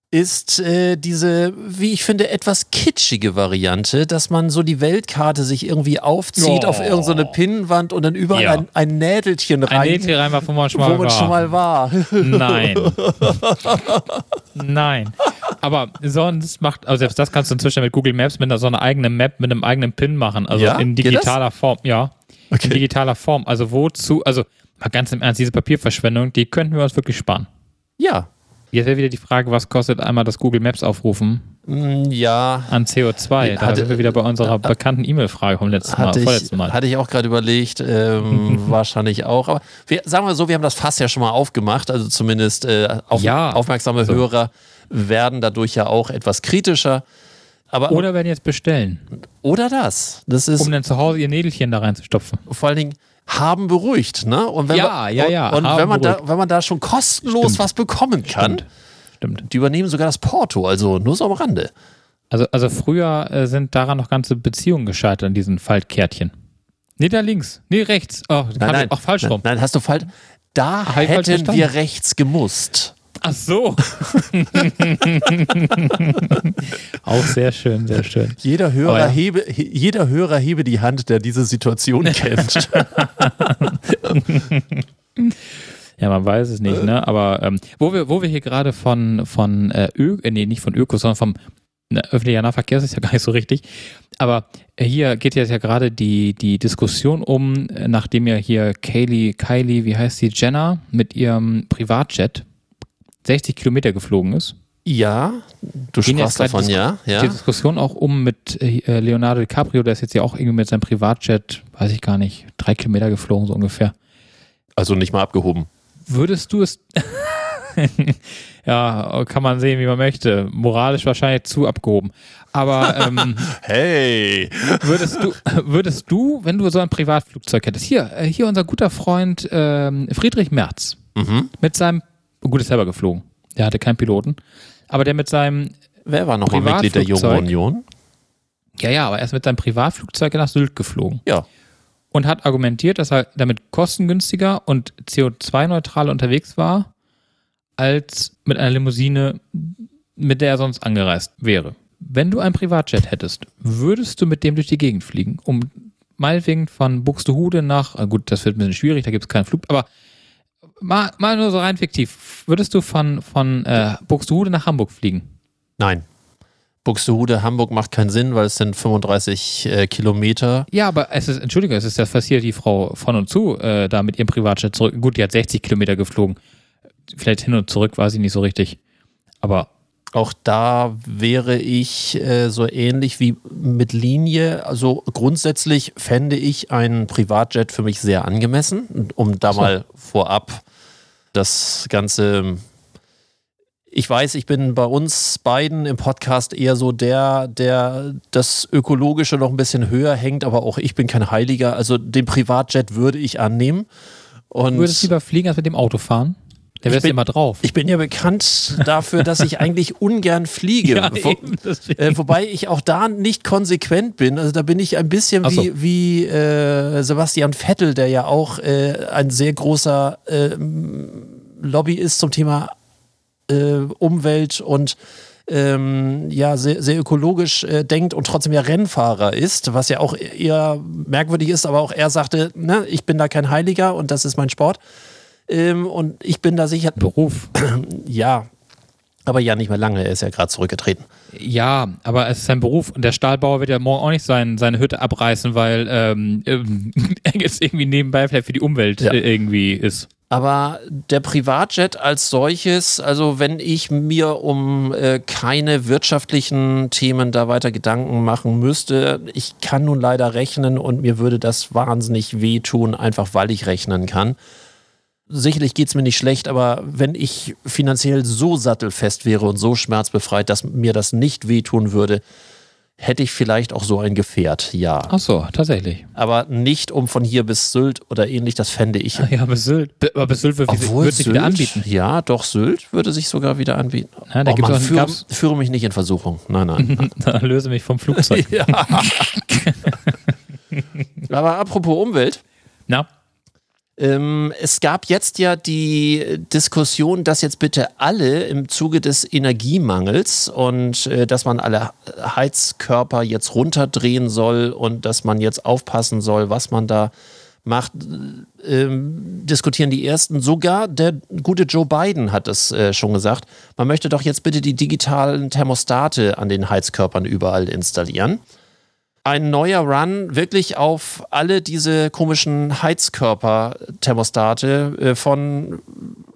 ist äh, diese, wie ich finde, etwas kitschige Variante, dass man so die Weltkarte sich irgendwie aufzieht Oh. auf irgendeine Pinnwand und dann überall Ja. ein, ein Nädelchen rein, Ein Nähtier reinmachen, wo man schon mal wo man war. schon mal war. Nein. (laughs) Nein. Aber sonst macht, also selbst das kannst du inzwischen mit Google Maps mit einer, so einer eigenen Map, mit einem eigenen Pin machen. Also Ja? in digitaler Form, ja. Okay. In digitaler Form. Also wozu, also mal ganz im Ernst, diese Papierverschwendung, die könnten wir uns wirklich sparen. Ja. Jetzt wäre wieder die Frage, was kostet einmal das Google Maps aufrufen Mm, Ja, an CO2? Da Hatte- sind wir wieder bei unserer bekannten E-Mail-Frage vom letzten Mal, hatte ich, vorletzten Mal. hatte ich auch gerade überlegt, ähm, (laughs) wahrscheinlich auch. Aber wir, sagen wir so, wir haben das Fass ja schon mal aufgemacht, also zumindest äh, auf, Ja. aufmerksame So. Hörer werden dadurch ja auch etwas kritischer. Aber Oder werden jetzt bestellen, oder das. Das ist um dann zu Hause ihr Nädelchen da reinzustopfen. vor allen Dingen haben beruhigt, ne? Und wenn Ja, man, ja, ja, Und, wenn man da, wenn man da schon kostenlos Stimmt. was bekommen kann, Stimmt. Stimmt. die übernehmen sogar das Porto, also nur so am Rande. Also, also früher äh, sind daran noch ganze Beziehungen gescheitert an diesen Faltkärtchen. Nee, da links. Nee, rechts. Oh, Nein, nein, Auch falsch rum. Nein, nein, hast du falsch. Da falsch hätten wir rechts gemusst. Ach so. (laughs) auch sehr schön, sehr schön. Jeder Hörer, Oh ja. hebe, he- jeder Hörer hebe die Hand, der diese Situation (laughs) kennt. Ja, man weiß es nicht, ne? Aber ähm, wo wir, wo wir hier gerade von, von äh, Ö, äh, nee, nicht von Öko, sondern vom ne, öffentlicher Nahverkehr, das ist ja gar nicht so richtig. Aber hier geht jetzt ja gerade die, die Diskussion um, äh, nachdem ja hier Kaylee, Kylie, wie heißt sie, Jenner mit ihrem Privatjet 60 Kilometer geflogen ist. ja, du Gehen sprachst davon, Dis- ja? Die ja. Diskussion auch um mit äh, Leonardo DiCaprio, der ist jetzt ja auch irgendwie mit seinem Privatjet, weiß ich gar nicht, drei Kilometer geflogen, so ungefähr. Also nicht mal abgehoben. Würdest du es. (laughs) ja, kann man sehen, wie man möchte. Moralisch wahrscheinlich zu abgehoben. Aber ähm, (laughs) Hey! würdest du, würdest du, wenn du so ein Privatflugzeug hättest, hier, äh, hier unser guter Freund ähm, Friedrich Merz Mhm. mit seinem, gut, ist selber geflogen. Der hatte keinen Piloten. Aber der mit seinem, Wer war noch mal Mitglied der Jungen. Union? ja, ja, aber er ist mit seinem Privatflugzeug nach Sylt geflogen. Ja. und hat argumentiert, dass er damit kostengünstiger und CO2-neutral unterwegs war, als mit einer Limousine, mit der er sonst angereist wäre. Wenn du ein Privatjet hättest, würdest du mit dem durch die Gegend fliegen, um meinetwegen von Buxtehude nach, gut, das wird ein bisschen schwierig, da gibt es keinen Flug, aber mal, mal nur so rein fiktiv, würdest du von, von äh, Buxtehude nach Hamburg fliegen? Nein. Buxtehude, Hamburg macht keinen Sinn, weil es sind 35 äh, Kilometer. Ja, aber es ist, Entschuldigung, es ist das passiert, die Frau von und zu, äh, da mit ihrem Privatjet zurück. Gut, die hat 60 Kilometer geflogen. Vielleicht hin und zurück, weiß ich nicht so richtig. Aber Auch da wäre ich äh, so ähnlich wie mit Linie. Also grundsätzlich fände ich einen Privatjet für mich sehr angemessen, um da So. mal vorab das Ganze. Ich weiß, ich bin bei uns beiden im Podcast eher so der, der das Ökologische noch ein bisschen höher hängt, aber auch ich bin kein Heiliger. Also den Privatjet würde ich annehmen. Und du würdest lieber fliegen, als mit dem Auto fahren? Der wärst bin- immer drauf. ich bin ja bekannt dafür, dass ich eigentlich ungern fliege. (laughs) Ja, Wo, äh, wobei ich auch da nicht konsequent bin. Also da bin ich ein bisschen so. wie, wie äh, Sebastian Vettel, der ja auch äh, ein sehr großer äh, Lobby ist zum Thema äh, Umwelt und ähm, ja, sehr, sehr ökologisch äh, denkt und trotzdem ja Rennfahrer ist, was ja auch eher merkwürdig ist, aber auch er sagte, ne, ich bin da kein Heiliger und das ist mein Sport. Ähm, und ich bin da sicher, Beruf. (clears throat) ja, aber ja nicht mehr lange, er ist ja gerade zurückgetreten. Ja, aber es ist sein Beruf und der Stahlbauer wird ja morgen auch nicht sein, seine Hütte abreißen, weil ähm, ähm, (laughs) er jetzt irgendwie nebenbei vielleicht für die Umwelt Ja. äh, irgendwie ist. Aber der Privatjet als solches, also wenn ich mir um äh, keine wirtschaftlichen Themen da weiter Gedanken machen müsste, ich kann nun leider rechnen und mir würde das wahnsinnig wehtun, einfach weil ich rechnen kann. Sicherlich geht es mir nicht schlecht, aber wenn ich finanziell so sattelfest wäre und so schmerzbefreit, dass mir das nicht wehtun würde, hätte ich vielleicht auch so ein Gefährt, ja. Ach so, tatsächlich. Aber nicht um von hier bis Sylt oder ähnlich, das fände ich. Ja, bis Sylt. Aber bis Sylt wird, Obwohl wird sich Sylt, wieder anbieten. Ja, doch, Sylt würde sich sogar wieder anbieten. Ja, da oh, gibt's Mann, auch- führe, gab's- führe mich nicht in Versuchung. Nein, nein. (laughs) Da löse mich vom Flugzeug. (laughs) ja. (laughs) Aber apropos Umwelt. Na, Ähm, es gab jetzt ja die Diskussion, dass jetzt bitte alle im Zuge des Energiemangels und äh, dass man alle Heizkörper jetzt runterdrehen soll und dass man jetzt aufpassen soll, was man da macht, ähm, diskutieren die ersten. Sogar der gute Joe Biden hat es äh, schon gesagt. Man möchte doch jetzt bitte die digitalen Thermostate an den Heizkörpern überall installieren ein neuer Run wirklich auf alle diese komischen Heizkörper-Thermostate äh, von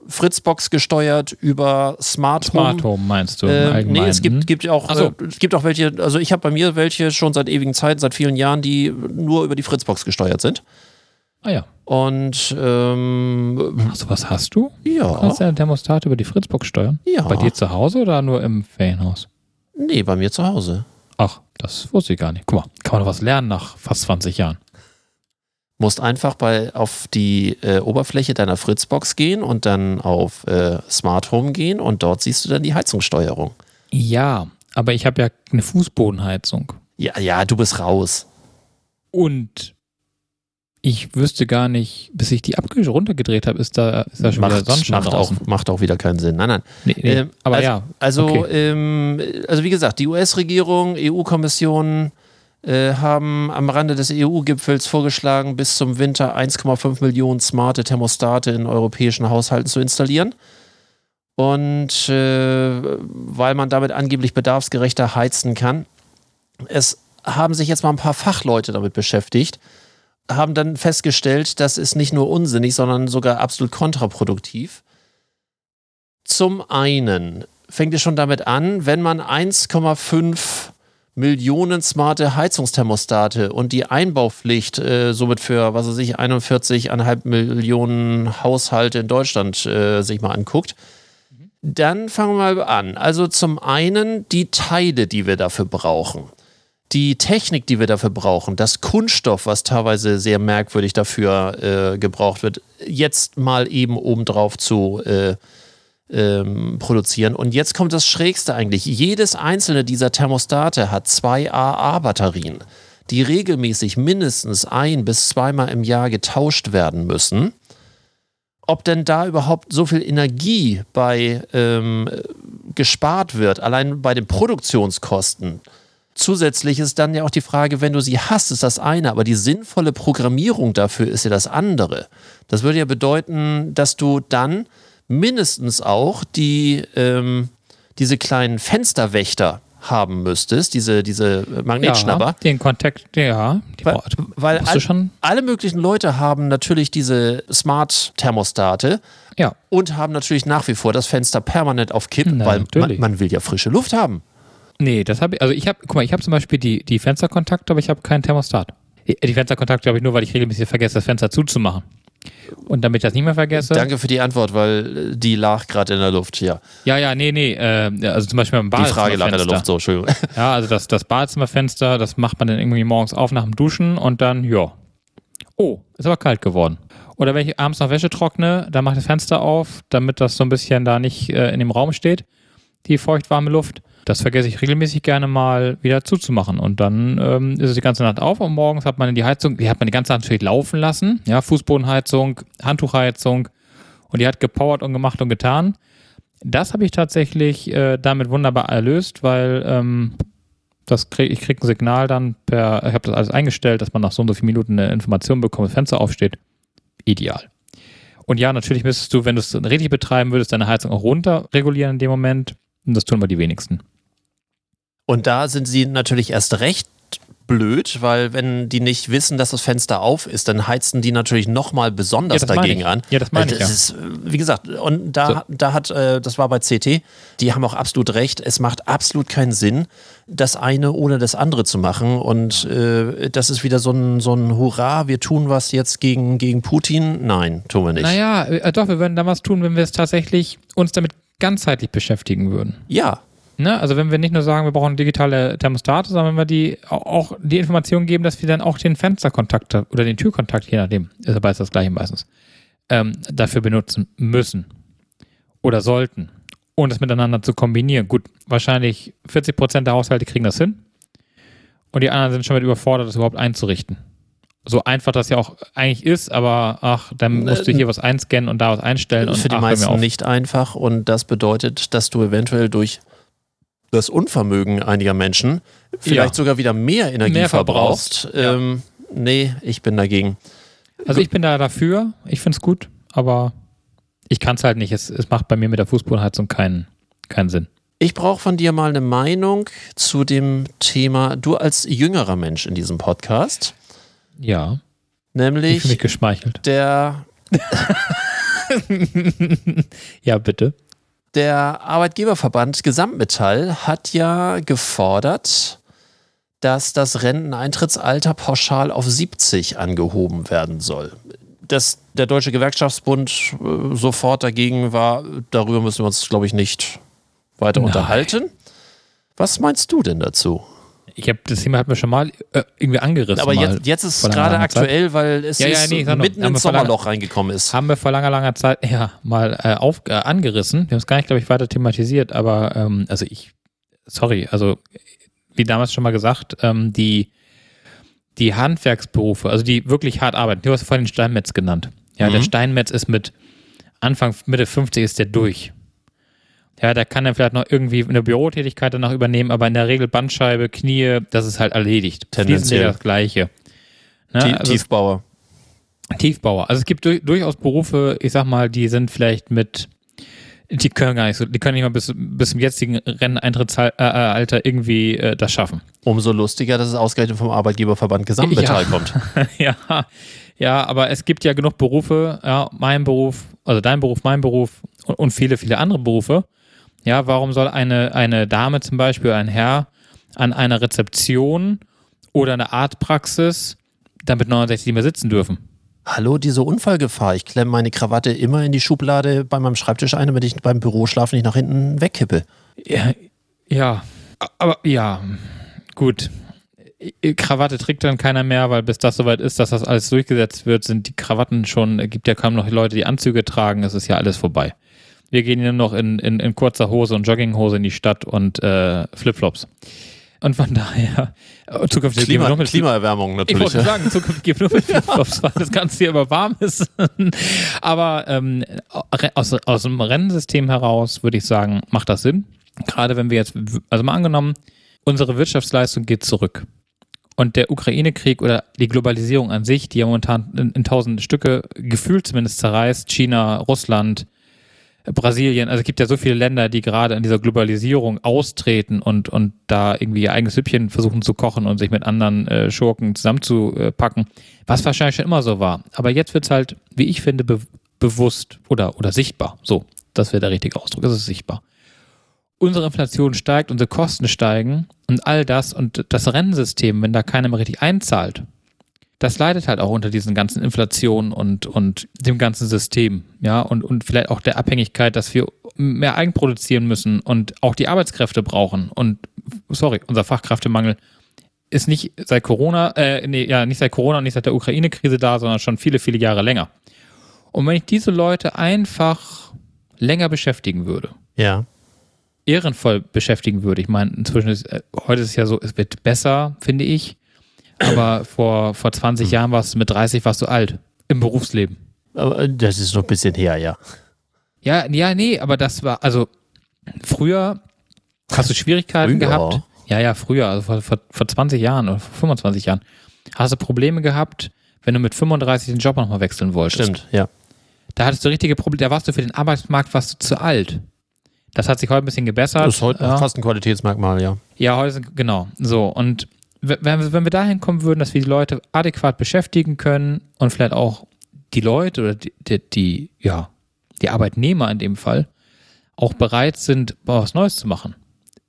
Fritzbox gesteuert über Smart, Smart Home meinst du? Äh, nee, es gibt, gibt auch, so. äh, es gibt auch welche, also ich habe bei mir welche schon seit ewigen Zeiten, seit vielen Jahren, die nur über die Fritzbox gesteuert sind. Ah ja. Und ähm, Ach, sowas hast du? ja, Kannst du deine Thermostat über die Fritzbox steuern? Ja. Bei dir zu Hause oder nur im Ferienhaus? nee, bei mir zu Hause. Ach, das wusste ich gar nicht. Guck mal, kann man doch was lernen nach fast 20 Jahren. Musst einfach bei, auf die äh, Oberfläche deiner Fritzbox gehen und dann auf äh, Smart Home gehen und dort siehst du dann die Heizungssteuerung. Ja, aber ich habe ja eine Fußbodenheizung. Ja, ja, du bist raus. Und ich wüsste gar nicht, bis ich die abge runtergedreht habe, ist da, ist da schon wieder Sonnenschein macht, auch, draußen. macht auch wieder keinen Sinn. Nein, nein. Nee, nee. Ähm, aber also, ja, Also, okay. ähm, also wie gesagt, die US-Regierung, EU-Kommission haben am Rande des EU-Gipfels vorgeschlagen, bis zum Winter 1,5 Millionen smarte Thermostate in europäischen Haushalten zu installieren. Und äh, weil man damit angeblich bedarfsgerechter heizen kann. Es haben sich jetzt mal ein paar Fachleute damit beschäftigt, haben dann festgestellt, das ist nicht nur unsinnig, sondern sogar absolut kontraproduktiv. Zum einen fängt es schon damit an, wenn man 1,5 Millionen smarte Heizungsthermostate und die Einbaupflicht äh, somit für, was weiß ich, 41,5 Millionen Haushalte in Deutschland äh, sich mal anguckt, dann fangen wir mal an. Also zum einen die Teile, die wir dafür brauchen. Die Technik, die wir dafür brauchen, das Kunststoff, was teilweise sehr merkwürdig dafür äh, gebraucht wird, jetzt mal eben obendrauf zu äh, ähm, produzieren. Und jetzt kommt das Schrägste eigentlich. Jedes einzelne dieser Thermostate hat zwei AA-Batterien, die regelmäßig mindestens ein bis zweimal im Jahr getauscht werden müssen. Ob denn da überhaupt so viel Energie bei ähm, gespart wird, allein bei den Produktionskosten. Zusätzlich ist dann ja auch die Frage, wenn du sie hast, ist das eine, aber die sinnvolle Programmierung dafür ist ja das andere. Das würde ja bedeuten, dass du dann mindestens auch die, ähm, diese kleinen Fensterwächter haben müsstest, diese, diese Magnetschnapper. ja, den Kontakt, ja. Die Weil, weil all, schon, alle möglichen Leute haben natürlich diese Smart-Thermostate ja. und haben natürlich nach wie vor das Fenster permanent auf Kipp, Na, weil man, man will ja frische Luft haben. Nee, das habe ich, also ich habe, guck mal, ich habe zum Beispiel die, die Fensterkontakte, aber ich habe keinen Thermostat. Die, die Fensterkontakte habe ich nur, weil ich regelmäßig vergesse, das Fenster zuzumachen. Und damit ich das nicht mehr vergesse. Danke für die Antwort, weil äh, die lag gerade in der Luft. Ja, Ja, ja, nee, nee. Äh, also zum Beispiel beim die Frage lag in der Badezimmerfenster. Luft. So, Entschuldigung. (laughs) Ja, also das, das Badezimmerfenster, das macht man dann irgendwie morgens auf nach dem Duschen und dann, ja. Oh, ist aber kalt geworden. Oder wenn ich abends noch Wäsche trockne, dann mache ich das Fenster auf, damit das so ein bisschen da nicht äh, in dem Raum steht, die feuchtwarme Luft. Das vergesse ich regelmäßig gerne mal wieder zuzumachen. Und dann ähm, ist es die ganze Nacht auf und morgens hat man die Heizung, die hat man die ganze Nacht natürlich laufen lassen. Ja, Fußbodenheizung, Handtuchheizung. Und die hat gepowert und gemacht und getan. Das habe ich tatsächlich äh, damit wunderbar erlöst, weil ähm, das krieg, ich kriege ein Signal dann per, ich habe das alles eingestellt, dass man nach so und so vielen Minuten eine Information bekommt, das Fenster aufsteht. Ideal. Und ja, natürlich müsstest du, wenn du es richtig betreiben würdest, deine Heizung auch runter regulieren in dem Moment. Und das tun wir die wenigsten. Und da sind sie natürlich erst recht blöd, weil wenn die nicht wissen, dass das Fenster auf ist, dann heizen die natürlich nochmal besonders Ja, das dagegen an. Ja, das meine Äh, ich, ja. Ist, wie gesagt, und da, So. da hat, äh, das war bei CT, die haben auch absolut recht, es macht absolut keinen Sinn, das eine ohne das andere zu machen. Und äh, das ist wieder so ein, so ein Hurra, wir tun was jetzt gegen, gegen Putin. Nein, tun wir nicht. Naja, äh, doch, wir würden da was tun, wenn wir es tatsächlich uns damit ganzheitlich beschäftigen würden. Ja, Ne? Also wenn wir nicht nur sagen, wir brauchen digitale Thermostate, sondern wenn wir die auch die Information geben, dass wir dann auch den Fensterkontakt oder den Türkontakt, je nachdem, ist aber das gleiche meistens, ähm, dafür benutzen müssen oder sollten. Und das miteinander zu kombinieren. Gut, wahrscheinlich 40 Prozent der Haushalte kriegen das hin. Und die anderen sind schon mit überfordert, das überhaupt einzurichten. So einfach das ja auch eigentlich ist, aber ach, dann musst du hier was einscannen und da was einstellen. Und Für die ach, hör mir meisten nicht einfach und das bedeutet, dass du eventuell durch das Unvermögen einiger Menschen vielleicht Ja. sogar wieder mehr Energie Mehr verbrauchst. verbrauchst, ja. Ähm, nee, ich bin dagegen. Also ich bin da dafür, ich finde es gut, aber ich kann es halt nicht. Es, es macht bei mir mit der Fußbodenheizung keinen, keinen Sinn. Ich brauche von dir mal eine Meinung zu dem Thema, du als jüngerer Mensch in diesem Podcast, Ja, ich nämlich fühle mich geschmeichelt. der, (laughs) Ja, bitte. der Arbeitgeberverband Gesamtmetall hat ja gefordert, dass das Renteneintrittsalter pauschal auf 70 angehoben werden soll. Dass der Deutsche Gewerkschaftsbund äh, sofort dagegen war, darüber müssen wir uns, glaube ich, nicht weiter Nein. unterhalten. Was meinst du denn dazu? Ich habe das Thema hatten wir schon mal äh, irgendwie angerissen. Aber jetzt, jetzt ist es gerade langer Zeit. aktuell, weil es Ja, ja, nee, mitten ins langer- Sommerloch reingekommen ist. Haben wir vor langer, langer Zeit (laughs) ja mal äh, auf, äh, angerissen. Wir haben es gar nicht, glaube ich, weiter thematisiert, aber ähm, also ich, sorry, also wie damals schon mal gesagt, ähm, die, die Handwerksberufe, also die wirklich hart arbeiten, du hast vorhin den Steinmetz genannt. Ja, der Mhm. Steinmetz ist mit Anfang, Mitte 50 ist der durch. Ja, der kann dann vielleicht noch irgendwie eine Bürotätigkeit danach übernehmen, aber in der Regel Bandscheibe, Knie, das ist halt erledigt. Tendenziell. Das Gleiche. Ne? Tie- also Tiefbauer. Tiefbauer. Also es gibt du durchaus Berufe, ich sag mal, die sind vielleicht mit, die können gar nicht so, die können nicht mal bis, bis zum jetzigen Renneintrittshalter irgendwie äh, das schaffen. Umso lustiger, dass es ausgerechnet vom Arbeitgeberverband Gesamtmetall Ja. kommt. (laughs) ja, ja, aber es gibt ja genug Berufe, ja, mein Beruf, also dein Beruf, mein Beruf und, und viele, viele andere Berufe. Ja, warum soll eine, eine Dame zum Beispiel, ein Herr an einer Rezeption oder einer Arztpraxis damit 69 nicht mehr sitzen dürfen? Hallo, diese Unfallgefahr. Ich klemme meine Krawatte immer in die Schublade bei meinem Schreibtisch ein, damit ich beim Büroschlaf nicht nach hinten wegkippe. Ja, ja, aber ja, gut. Krawatte trägt dann keiner mehr, weil bis das soweit ist, dass das alles durchgesetzt wird, sind die Krawatten schon, es gibt ja kaum noch Leute, die Anzüge tragen, es ist ja alles vorbei. Wir gehen nur noch in, in, in kurzer Hose und Jogginghose in die Stadt und äh, Flipflops. Und von daher, äh, zukünftig gehen wir Klima, noch mit Klimaerwärmung ich natürlich. wollte ja. sagen, zukünftig gibt nur mit Flipflops, weil das Ganze hier immer warm ist. (laughs) Aber ähm, aus, aus dem Rennsystem heraus würde ich sagen, macht das Sinn. Gerade wenn wir jetzt, also mal angenommen, unsere Wirtschaftsleistung geht zurück. Und der Ukraine-Krieg oder die Globalisierung an sich, die ja momentan in, in tausend Stücke gefühlt zumindest zerreißt, China, Russland, Brasilien, also es gibt ja so viele Länder, die gerade in dieser Globalisierung austreten und, und da irgendwie ihr eigenes Süppchen versuchen zu kochen und sich mit anderen äh, Schurken zusammenzupacken, was wahrscheinlich schon immer so war. Aber jetzt wird es halt, wie ich finde, be bewusst oder, oder sichtbar. So, das wäre der richtige Ausdruck, es ist sichtbar. Unsere Inflation steigt, unsere Kosten steigen und all das und das Rennsystem, wenn da keiner mehr richtig einzahlt, das leidet halt auch unter diesen ganzen Inflationen und, und dem ganzen System, ja, und, und vielleicht auch der Abhängigkeit, dass wir mehr eigen produzieren müssen und auch die Arbeitskräfte brauchen. Und sorry, unser Fachkräftemangel ist nicht seit Corona, äh, nee, ja, nicht seit Corona und nicht seit der Ukraine-Krise da, sondern schon viele, viele Jahre länger. Und wenn ich diese Leute einfach länger beschäftigen würde, ja. ehrenvoll beschäftigen würde. Ich meine, inzwischen ist, äh, heute ist es ja so, es wird besser, finde ich. Aber vor, vor 20 Hm. Jahren warst du mit 30 warst du alt im Berufsleben. Aber äh, das ist noch ein bisschen her, ja. Ja, ja, nee, aber das war, also früher hast du Schwierigkeiten Früher? gehabt. Ja, ja, früher, also vor, vor, vor 20 Jahren oder vor 25 Jahren. Hast du Probleme gehabt, wenn du mit 35 den Job nochmal wechseln wolltest. Stimmt, ja. Da hattest du richtige Probleme, da warst du für den Arbeitsmarkt warst du zu alt. Das hat sich heute ein bisschen gebessert. Das ist heute ja. fast ein Qualitätsmerkmal, ja. Ja, heute, genau. So, und wenn, wir- wenn wir dahin kommen würden, dass wir die Leute adäquat beschäftigen können und vielleicht auch die Leute oder die, die, die ja, die Arbeitnehmer in dem Fall auch bereit sind, was Neues zu machen.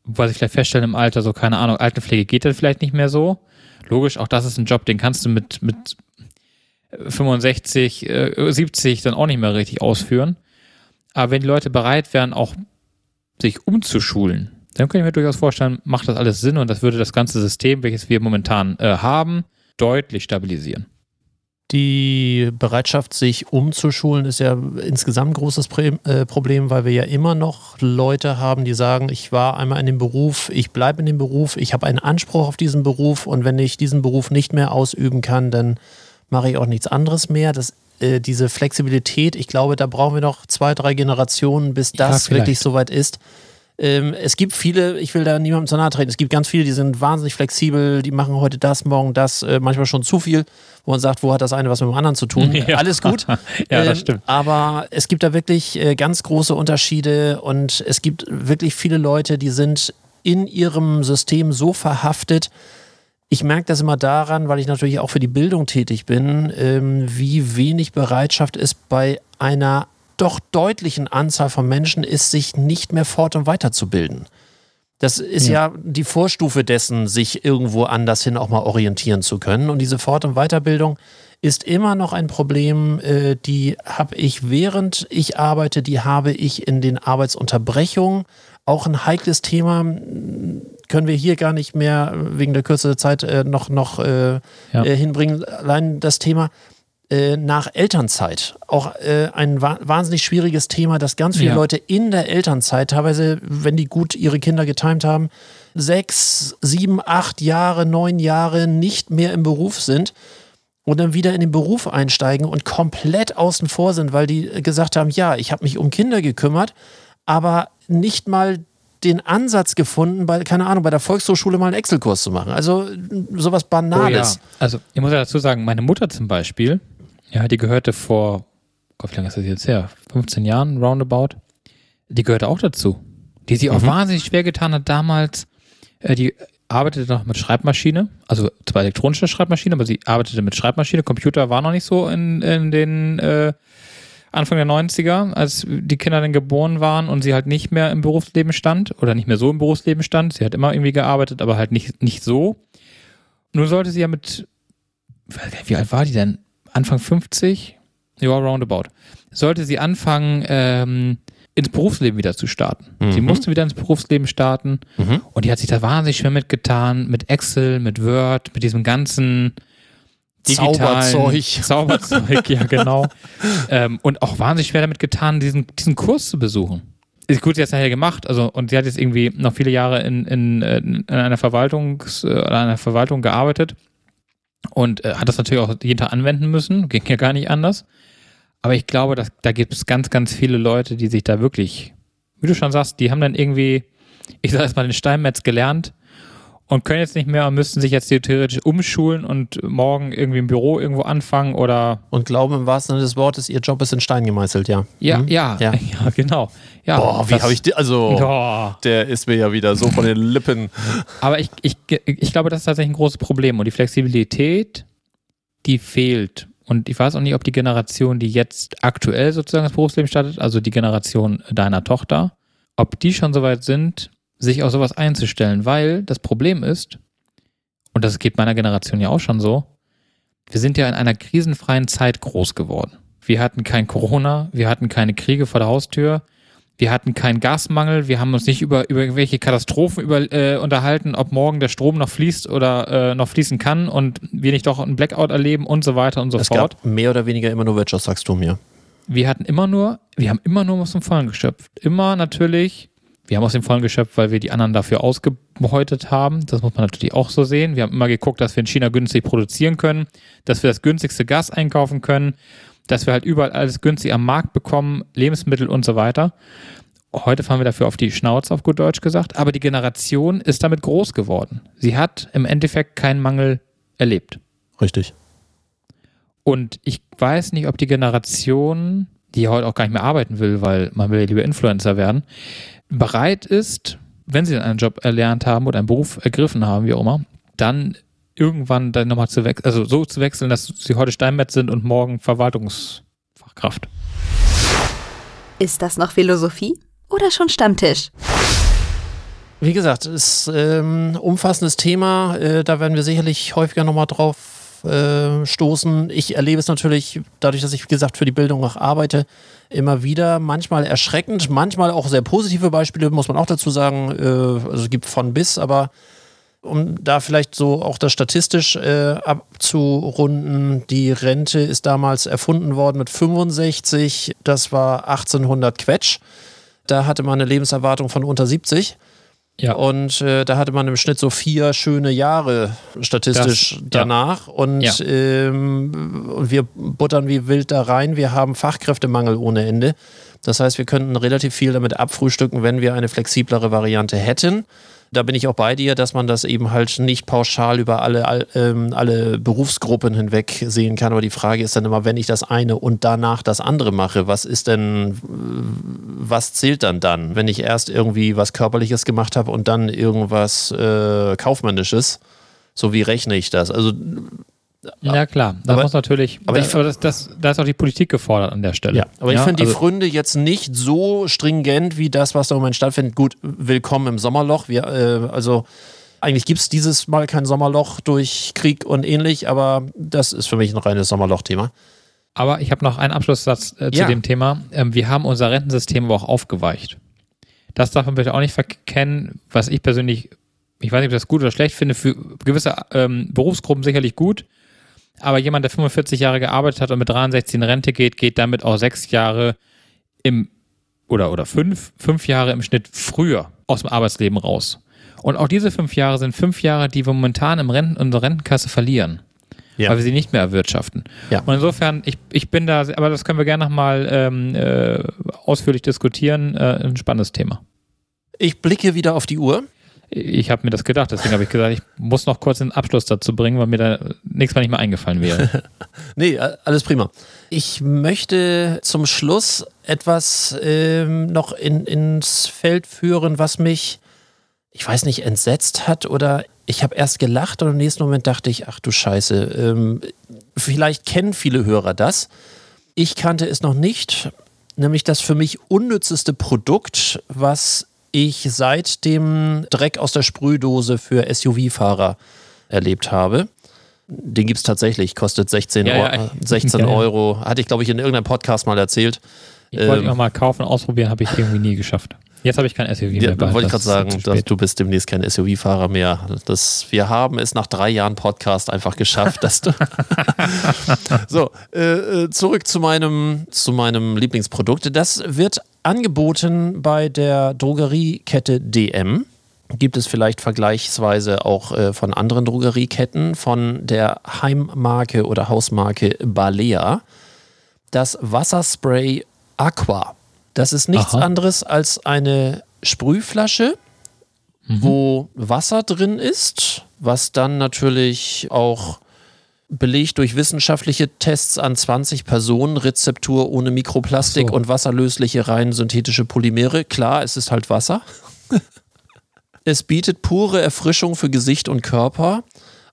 Was ich vielleicht feststellen im Alter, so keine Ahnung, Altenpflege geht dann vielleicht nicht mehr so. Logisch, auch das ist ein Job, den kannst du mit, mit 65, äh, 70 dann auch nicht mehr richtig ausführen. Aber wenn die Leute bereit wären, auch sich umzuschulen, dann könnte ich mir durchaus vorstellen, macht das alles Sinn und das würde das ganze System, welches wir momentan äh, haben, deutlich stabilisieren. Die Bereitschaft, sich umzuschulen, ist ja insgesamt ein großes äh, Problem, weil wir ja immer noch Leute haben, die sagen, ich war einmal in dem Beruf, ich bleibe in dem Beruf, ich habe einen Anspruch auf diesen Beruf und wenn ich diesen Beruf nicht mehr ausüben kann, dann mache ich auch nichts anderes mehr. Das, äh, diese Flexibilität, ich glaube, da brauchen wir noch zwei, drei Generationen, bis das ja, wirklich soweit ist. Ähm, es gibt viele, ich will da niemandem zu nahe treten, es gibt ganz viele, die sind wahnsinnig flexibel, die machen heute das, morgen das, äh, manchmal schon zu viel, wo man sagt, wo hat das eine was mit dem anderen zu tun? (laughs) Ja. Alles gut. (laughs) ja, das ähm, stimmt. Aber es gibt da wirklich äh, ganz große Unterschiede und es gibt wirklich viele Leute, die sind in ihrem System so verhaftet, ich merke das immer daran, weil ich natürlich auch für die Bildung tätig bin, ähm, wie wenig Bereitschaft ist bei einer doch deutlichen Anzahl von Menschen ist, sich nicht mehr fort- und weiterzubilden. Das ist ja. ja. die Vorstufe dessen, sich irgendwo anders hin auch mal orientieren zu können. Und diese Fort- und Weiterbildung ist immer noch ein Problem, äh, die habe ich während ich arbeite, die habe ich in den Arbeitsunterbrechungen. Auch ein heikles Thema, können wir hier gar nicht mehr wegen der Kürze der Zeit äh, noch, noch äh, ja. Äh, hinbringen. Allein das Thema, äh, nach Elternzeit. Auch äh, ein wa wahnsinnig schwieriges Thema, dass ganz viele ja. Leute in der Elternzeit, teilweise, wenn die gut ihre Kinder getimt haben, sechs, sieben, acht Jahre, neun Jahre nicht mehr im Beruf sind und dann wieder in den Beruf einsteigen und komplett außen vor sind, weil die gesagt haben, ja, ich habe mich um Kinder gekümmert, aber nicht mal den Ansatz gefunden, bei, keine Ahnung, bei der Volkshochschule mal einen Excel-Kurs zu machen. Also sowas Banales. Oh ja. Also ich muss ja dazu sagen, meine Mutter zum Beispiel, ja, die gehörte vor, Gott, wie lange ist das jetzt her? 15 Jahren, roundabout. Die gehörte auch dazu. Die sich auch mhm. wahnsinnig schwer getan hat damals. Äh, die arbeitete noch mit Schreibmaschine, also zwar elektronische Schreibmaschine, aber sie arbeitete mit Schreibmaschine. Computer war noch nicht so in, in den äh, Anfang der 90er, als die Kinder dann geboren waren und sie halt nicht mehr im Berufsleben stand oder nicht mehr so im Berufsleben stand. Sie hat immer irgendwie gearbeitet, aber halt nicht, nicht so. Nun sollte sie ja mit, wie alt war die denn? Anfang 50, ja, roundabout, sollte sie anfangen, ähm, ins Berufsleben wieder zu starten. Mhm. Sie musste wieder ins Berufsleben starten mhm. und die hat sich da wahnsinnig schwer mitgetan, mit Excel, mit Word, mit diesem ganzen Zauberzeug. Zauberzeug, ja, genau. (laughs) ähm, und auch wahnsinnig schwer damit getan, diesen, diesen Kurs zu besuchen. Ist gut, sie hat es nachher gemacht, also und sie hat jetzt irgendwie noch viele Jahre in, in, in einer Verwaltungs, äh, einer Verwaltung gearbeitet und äh, hat das natürlich auch jeden Tag anwenden müssen, ging ja gar nicht anders. Aber ich glaube, dass, da gibt es ganz, ganz viele Leute, die sich da wirklich, wie du schon sagst, die haben dann irgendwie, ich sag erstmal, den Steinmetz gelernt und können jetzt nicht mehr und müssten sich jetzt theoretisch umschulen und morgen irgendwie im Büro irgendwo anfangen oder. Und glauben im wahrsten Sinne des Wortes, ihr Job ist in Stein gemeißelt, ja. Ja, hm? ja, ja, (laughs) ja, genau. Ja, Boah, wie habe ich die, also, oh. der ist mir ja wieder so von den Lippen. Aber ich, ich, ich glaube, das ist tatsächlich ein großes Problem und die Flexibilität, die fehlt. Und ich weiß auch nicht, ob die Generation, die jetzt aktuell sozusagen das Berufsleben startet, also die Generation deiner Tochter, ob die schon so weit sind, sich auf sowas einzustellen, weil das Problem ist, und das geht meiner Generation ja auch schon so, wir sind ja in einer krisenfreien Zeit groß geworden. Wir hatten kein Corona, wir hatten keine Kriege vor der Haustür, wir hatten keinen Gasmangel, wir haben uns nicht über, über irgendwelche Katastrophen über, äh, unterhalten, ob morgen der Strom noch fließt oder äh, noch fließen kann und wir nicht doch einen Blackout erleben und so weiter und so es fort. Gab mehr oder weniger immer nur Wirtschaftswachstum, ja. Wir hatten immer nur, wir haben immer nur aus dem Vollen geschöpft. Immer natürlich wir haben aus dem Vollen geschöpft, weil wir die anderen dafür ausgebeutet haben. Das muss man natürlich auch so sehen. Wir haben immer geguckt, dass wir in China günstig produzieren können, dass wir das günstigste Gas einkaufen können, dass wir halt überall alles günstig am Markt bekommen, Lebensmittel und so weiter. Heute fahren wir dafür auf die Schnauze, auf gut Deutsch gesagt. Aber die Generation ist damit groß geworden. Sie hat im Endeffekt keinen Mangel erlebt. Richtig. Und ich weiß nicht, ob die Generation, die heute auch gar nicht mehr arbeiten will, weil man will ja lieber Influencer werden, bereit ist, wenn sie einen Job erlernt haben oder einen Beruf ergriffen haben, wie auch immer, dann irgendwann dann nochmal zu wechseln, also so zu wechseln, dass sie heute Steinmetz sind und morgen Verwaltungsfachkraft. Ist das noch Philosophie oder schon Stammtisch? Wie gesagt, ist ein ähm, umfassendes Thema. Äh, da werden wir sicherlich häufiger nochmal drauf aufstoßen. ich erlebe es natürlich, dadurch, dass ich, wie gesagt, für die Bildung auch arbeite, immer wieder. Manchmal erschreckend, manchmal auch sehr positive Beispiele, muss man auch dazu sagen. Äh, also es gibt von bis, aber um da vielleicht so auch das statistisch äh, abzurunden, die Rente ist damals erfunden worden mit 65, das war 1800 Quetsch. Da hatte man eine Lebenserwartung von unter 70. Ja. Und äh, da hatte man im Schnitt so vier schöne Jahre statistisch das, danach. Ja. Und, ja. ähm, und wir buttern wie wild da rein. Wir haben Fachkräftemangel ohne Ende. Das heißt, wir könnten relativ viel damit abfrühstücken, wenn wir eine flexiblere Variante hätten da bin ich auch bei dir, dass man das eben halt nicht pauschal über alle, all, ähm, alle Berufsgruppen hinweg sehen kann. Aber die Frage ist dann immer, wenn ich das eine und danach das andere mache, was ist denn, was zählt dann dann? Wenn ich erst irgendwie was Körperliches gemacht habe und dann irgendwas äh, Kaufmännisches, so wie rechne ich das? Also ja, klar. Da muss natürlich, aber da, ich, das, das, da ist auch die Politik gefordert an der Stelle. Ja, aber ich finde also, die Fründe jetzt nicht so stringent wie das, was da im Moment stattfindet. Gut, willkommen im Sommerloch. Wir, äh, also eigentlich gibt es dieses Mal kein Sommerloch durch Krieg und ähnlich, aber das ist für mich ein reines Sommerloch-Thema. Aber ich habe noch einen Abschlusssatz äh, zu ja. dem Thema. Ähm, wir haben unser Rentensystem aber auch aufgeweicht. Das darf man bitte auch nicht verkennen, was ich persönlich, ich weiß nicht, ob ich das gut oder schlecht finde, für gewisse ähm, Berufsgruppen sicherlich gut aber jemand, der 45 Jahre gearbeitet hat und mit 63 in Rente geht, geht damit auch sechs Jahre im oder, oder fünf, fünf Jahre im Schnitt früher aus dem Arbeitsleben raus. Und auch diese fünf Jahre sind fünf Jahre, die wir momentan im Renten, in unserer Rentenkasse verlieren. Ja. Weil wir sie nicht mehr erwirtschaften. Ja. Und insofern, ich, ich bin da, aber das können wir gerne nochmal ähm, äh, ausführlich diskutieren. Äh, ein spannendes Thema. Ich blicke wieder auf die Uhr ich habe mir das gedacht, deswegen habe ich gesagt, ich muss noch kurz den Abschluss dazu bringen, weil mir da nächstes Mal nicht mehr eingefallen wäre. (laughs) nee, alles prima. Ich möchte zum Schluss etwas ähm, noch in, ins Feld führen, was mich, ich weiß nicht, entsetzt hat oder ich habe erst gelacht und im nächsten Moment dachte ich, ach du Scheiße, ähm, vielleicht kennen viele Hörer das. Ich kannte es noch nicht, nämlich das für mich unnützeste Produkt, was ich seit dem Dreck aus der Sprühdose für SUV-Fahrer erlebt habe. Den gibt es tatsächlich, kostet 16, ja, ja. 16 (laughs) ja, Euro. Hatte ich, glaube ich, in irgendeinem Podcast mal erzählt. Ich wollte ihn ähm, mal kaufen, ausprobieren, habe ich irgendwie nie geschafft. Jetzt habe ich kein SUV mehr. Ja, wollte ich gerade sagen, dass du bist demnächst kein SUV-Fahrer mehr. Das, wir haben es nach drei Jahren Podcast einfach geschafft, dass du. (laughs) (laughs) so, äh, äh, zurück zu meinem, zu meinem Lieblingsprodukt. Das wird angeboten bei der Drogeriekette DM. Gibt es vielleicht vergleichsweise auch äh, von anderen Drogerieketten, von der Heimmarke oder Hausmarke Balea. Das Wasserspray Aqua. Das ist nichts Aha. anderes als eine Sprühflasche, mhm. wo Wasser drin ist, was dann natürlich auch belegt durch wissenschaftliche Tests an 20 Personen, Rezeptur ohne Mikroplastik so. und wasserlösliche rein synthetische Polymere. Klar, es ist halt Wasser. (laughs) es bietet pure Erfrischung für Gesicht und Körper,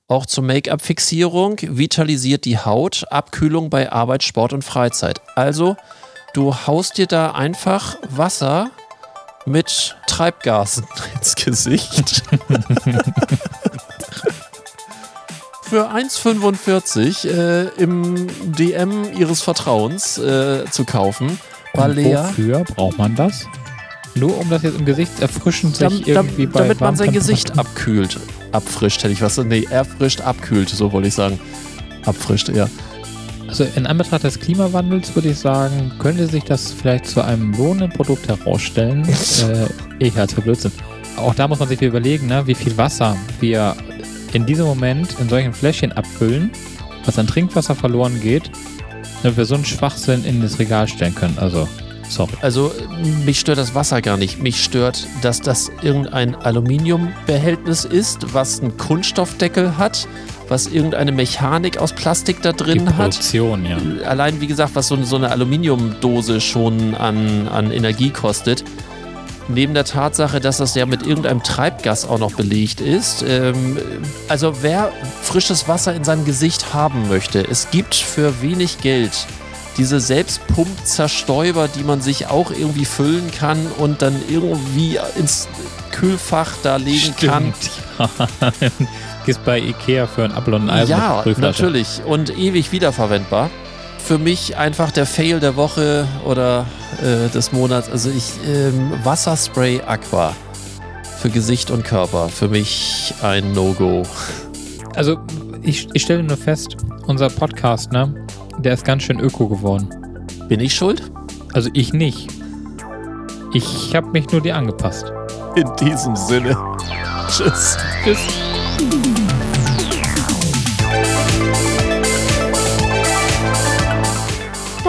auch zur Make-up-Fixierung, vitalisiert die Haut, Abkühlung bei Arbeit, Sport und Freizeit. Also, du haust dir da einfach Wasser mit Treibgasen (laughs) ins Gesicht. (laughs) für 1,45 äh, im DM ihres Vertrauens äh, zu kaufen. Balea. Wofür braucht man das? Nur um das jetzt im Gesicht erfrischen sich Dam, irgendwie bei Damit man sein Gesicht abkühlt. Abfrischt, hätte ich was. Nee, erfrischt, abkühlt, so wollte ich sagen. Abfrischt, ja. Also in Anbetracht des Klimawandels würde ich sagen, könnte sich das vielleicht zu einem lohnenden Produkt herausstellen. (laughs) äh, ich halte für Blödsinn. Auch da muss man sich überlegen, ne, wie viel Wasser wir in diesem Moment in solchen Fläschchen abfüllen, was an Trinkwasser verloren geht, damit wir so einen Schwachsinn in das Regal stellen können. Also, sorry. Also, mich stört das Wasser gar nicht. Mich stört, dass das irgendein Aluminiumbehältnis ist, was einen Kunststoffdeckel hat, was irgendeine Mechanik aus Plastik da drin Die Produktion, hat. Ja. Allein, wie gesagt, was so, so eine Aluminiumdose schon an, an Energie kostet neben der Tatsache, dass das ja mit irgendeinem Treibgas auch noch belegt ist. Ähm, also wer frisches Wasser in seinem Gesicht haben möchte, es gibt für wenig Geld diese Selbstpumpzerstäuber, die man sich auch irgendwie füllen kann und dann irgendwie ins Kühlfach da legen Stimmt. kann. (laughs) gehst bei Ikea für ein Apfel und ein Ei mit Ja, natürlich. Und ewig wiederverwendbar. Für mich einfach der Fail der Woche oder äh, des Monats. Also ich, ähm, Wasserspray Aqua. Für Gesicht und Körper. Für mich ein No-Go. Also, ich, ich stelle nur fest, unser Podcast, ne, der ist ganz schön öko geworden. Bin ich schuld? Also ich nicht. Ich habe mich nur dir angepasst. In diesem Sinne. Tschüss. Tschüss.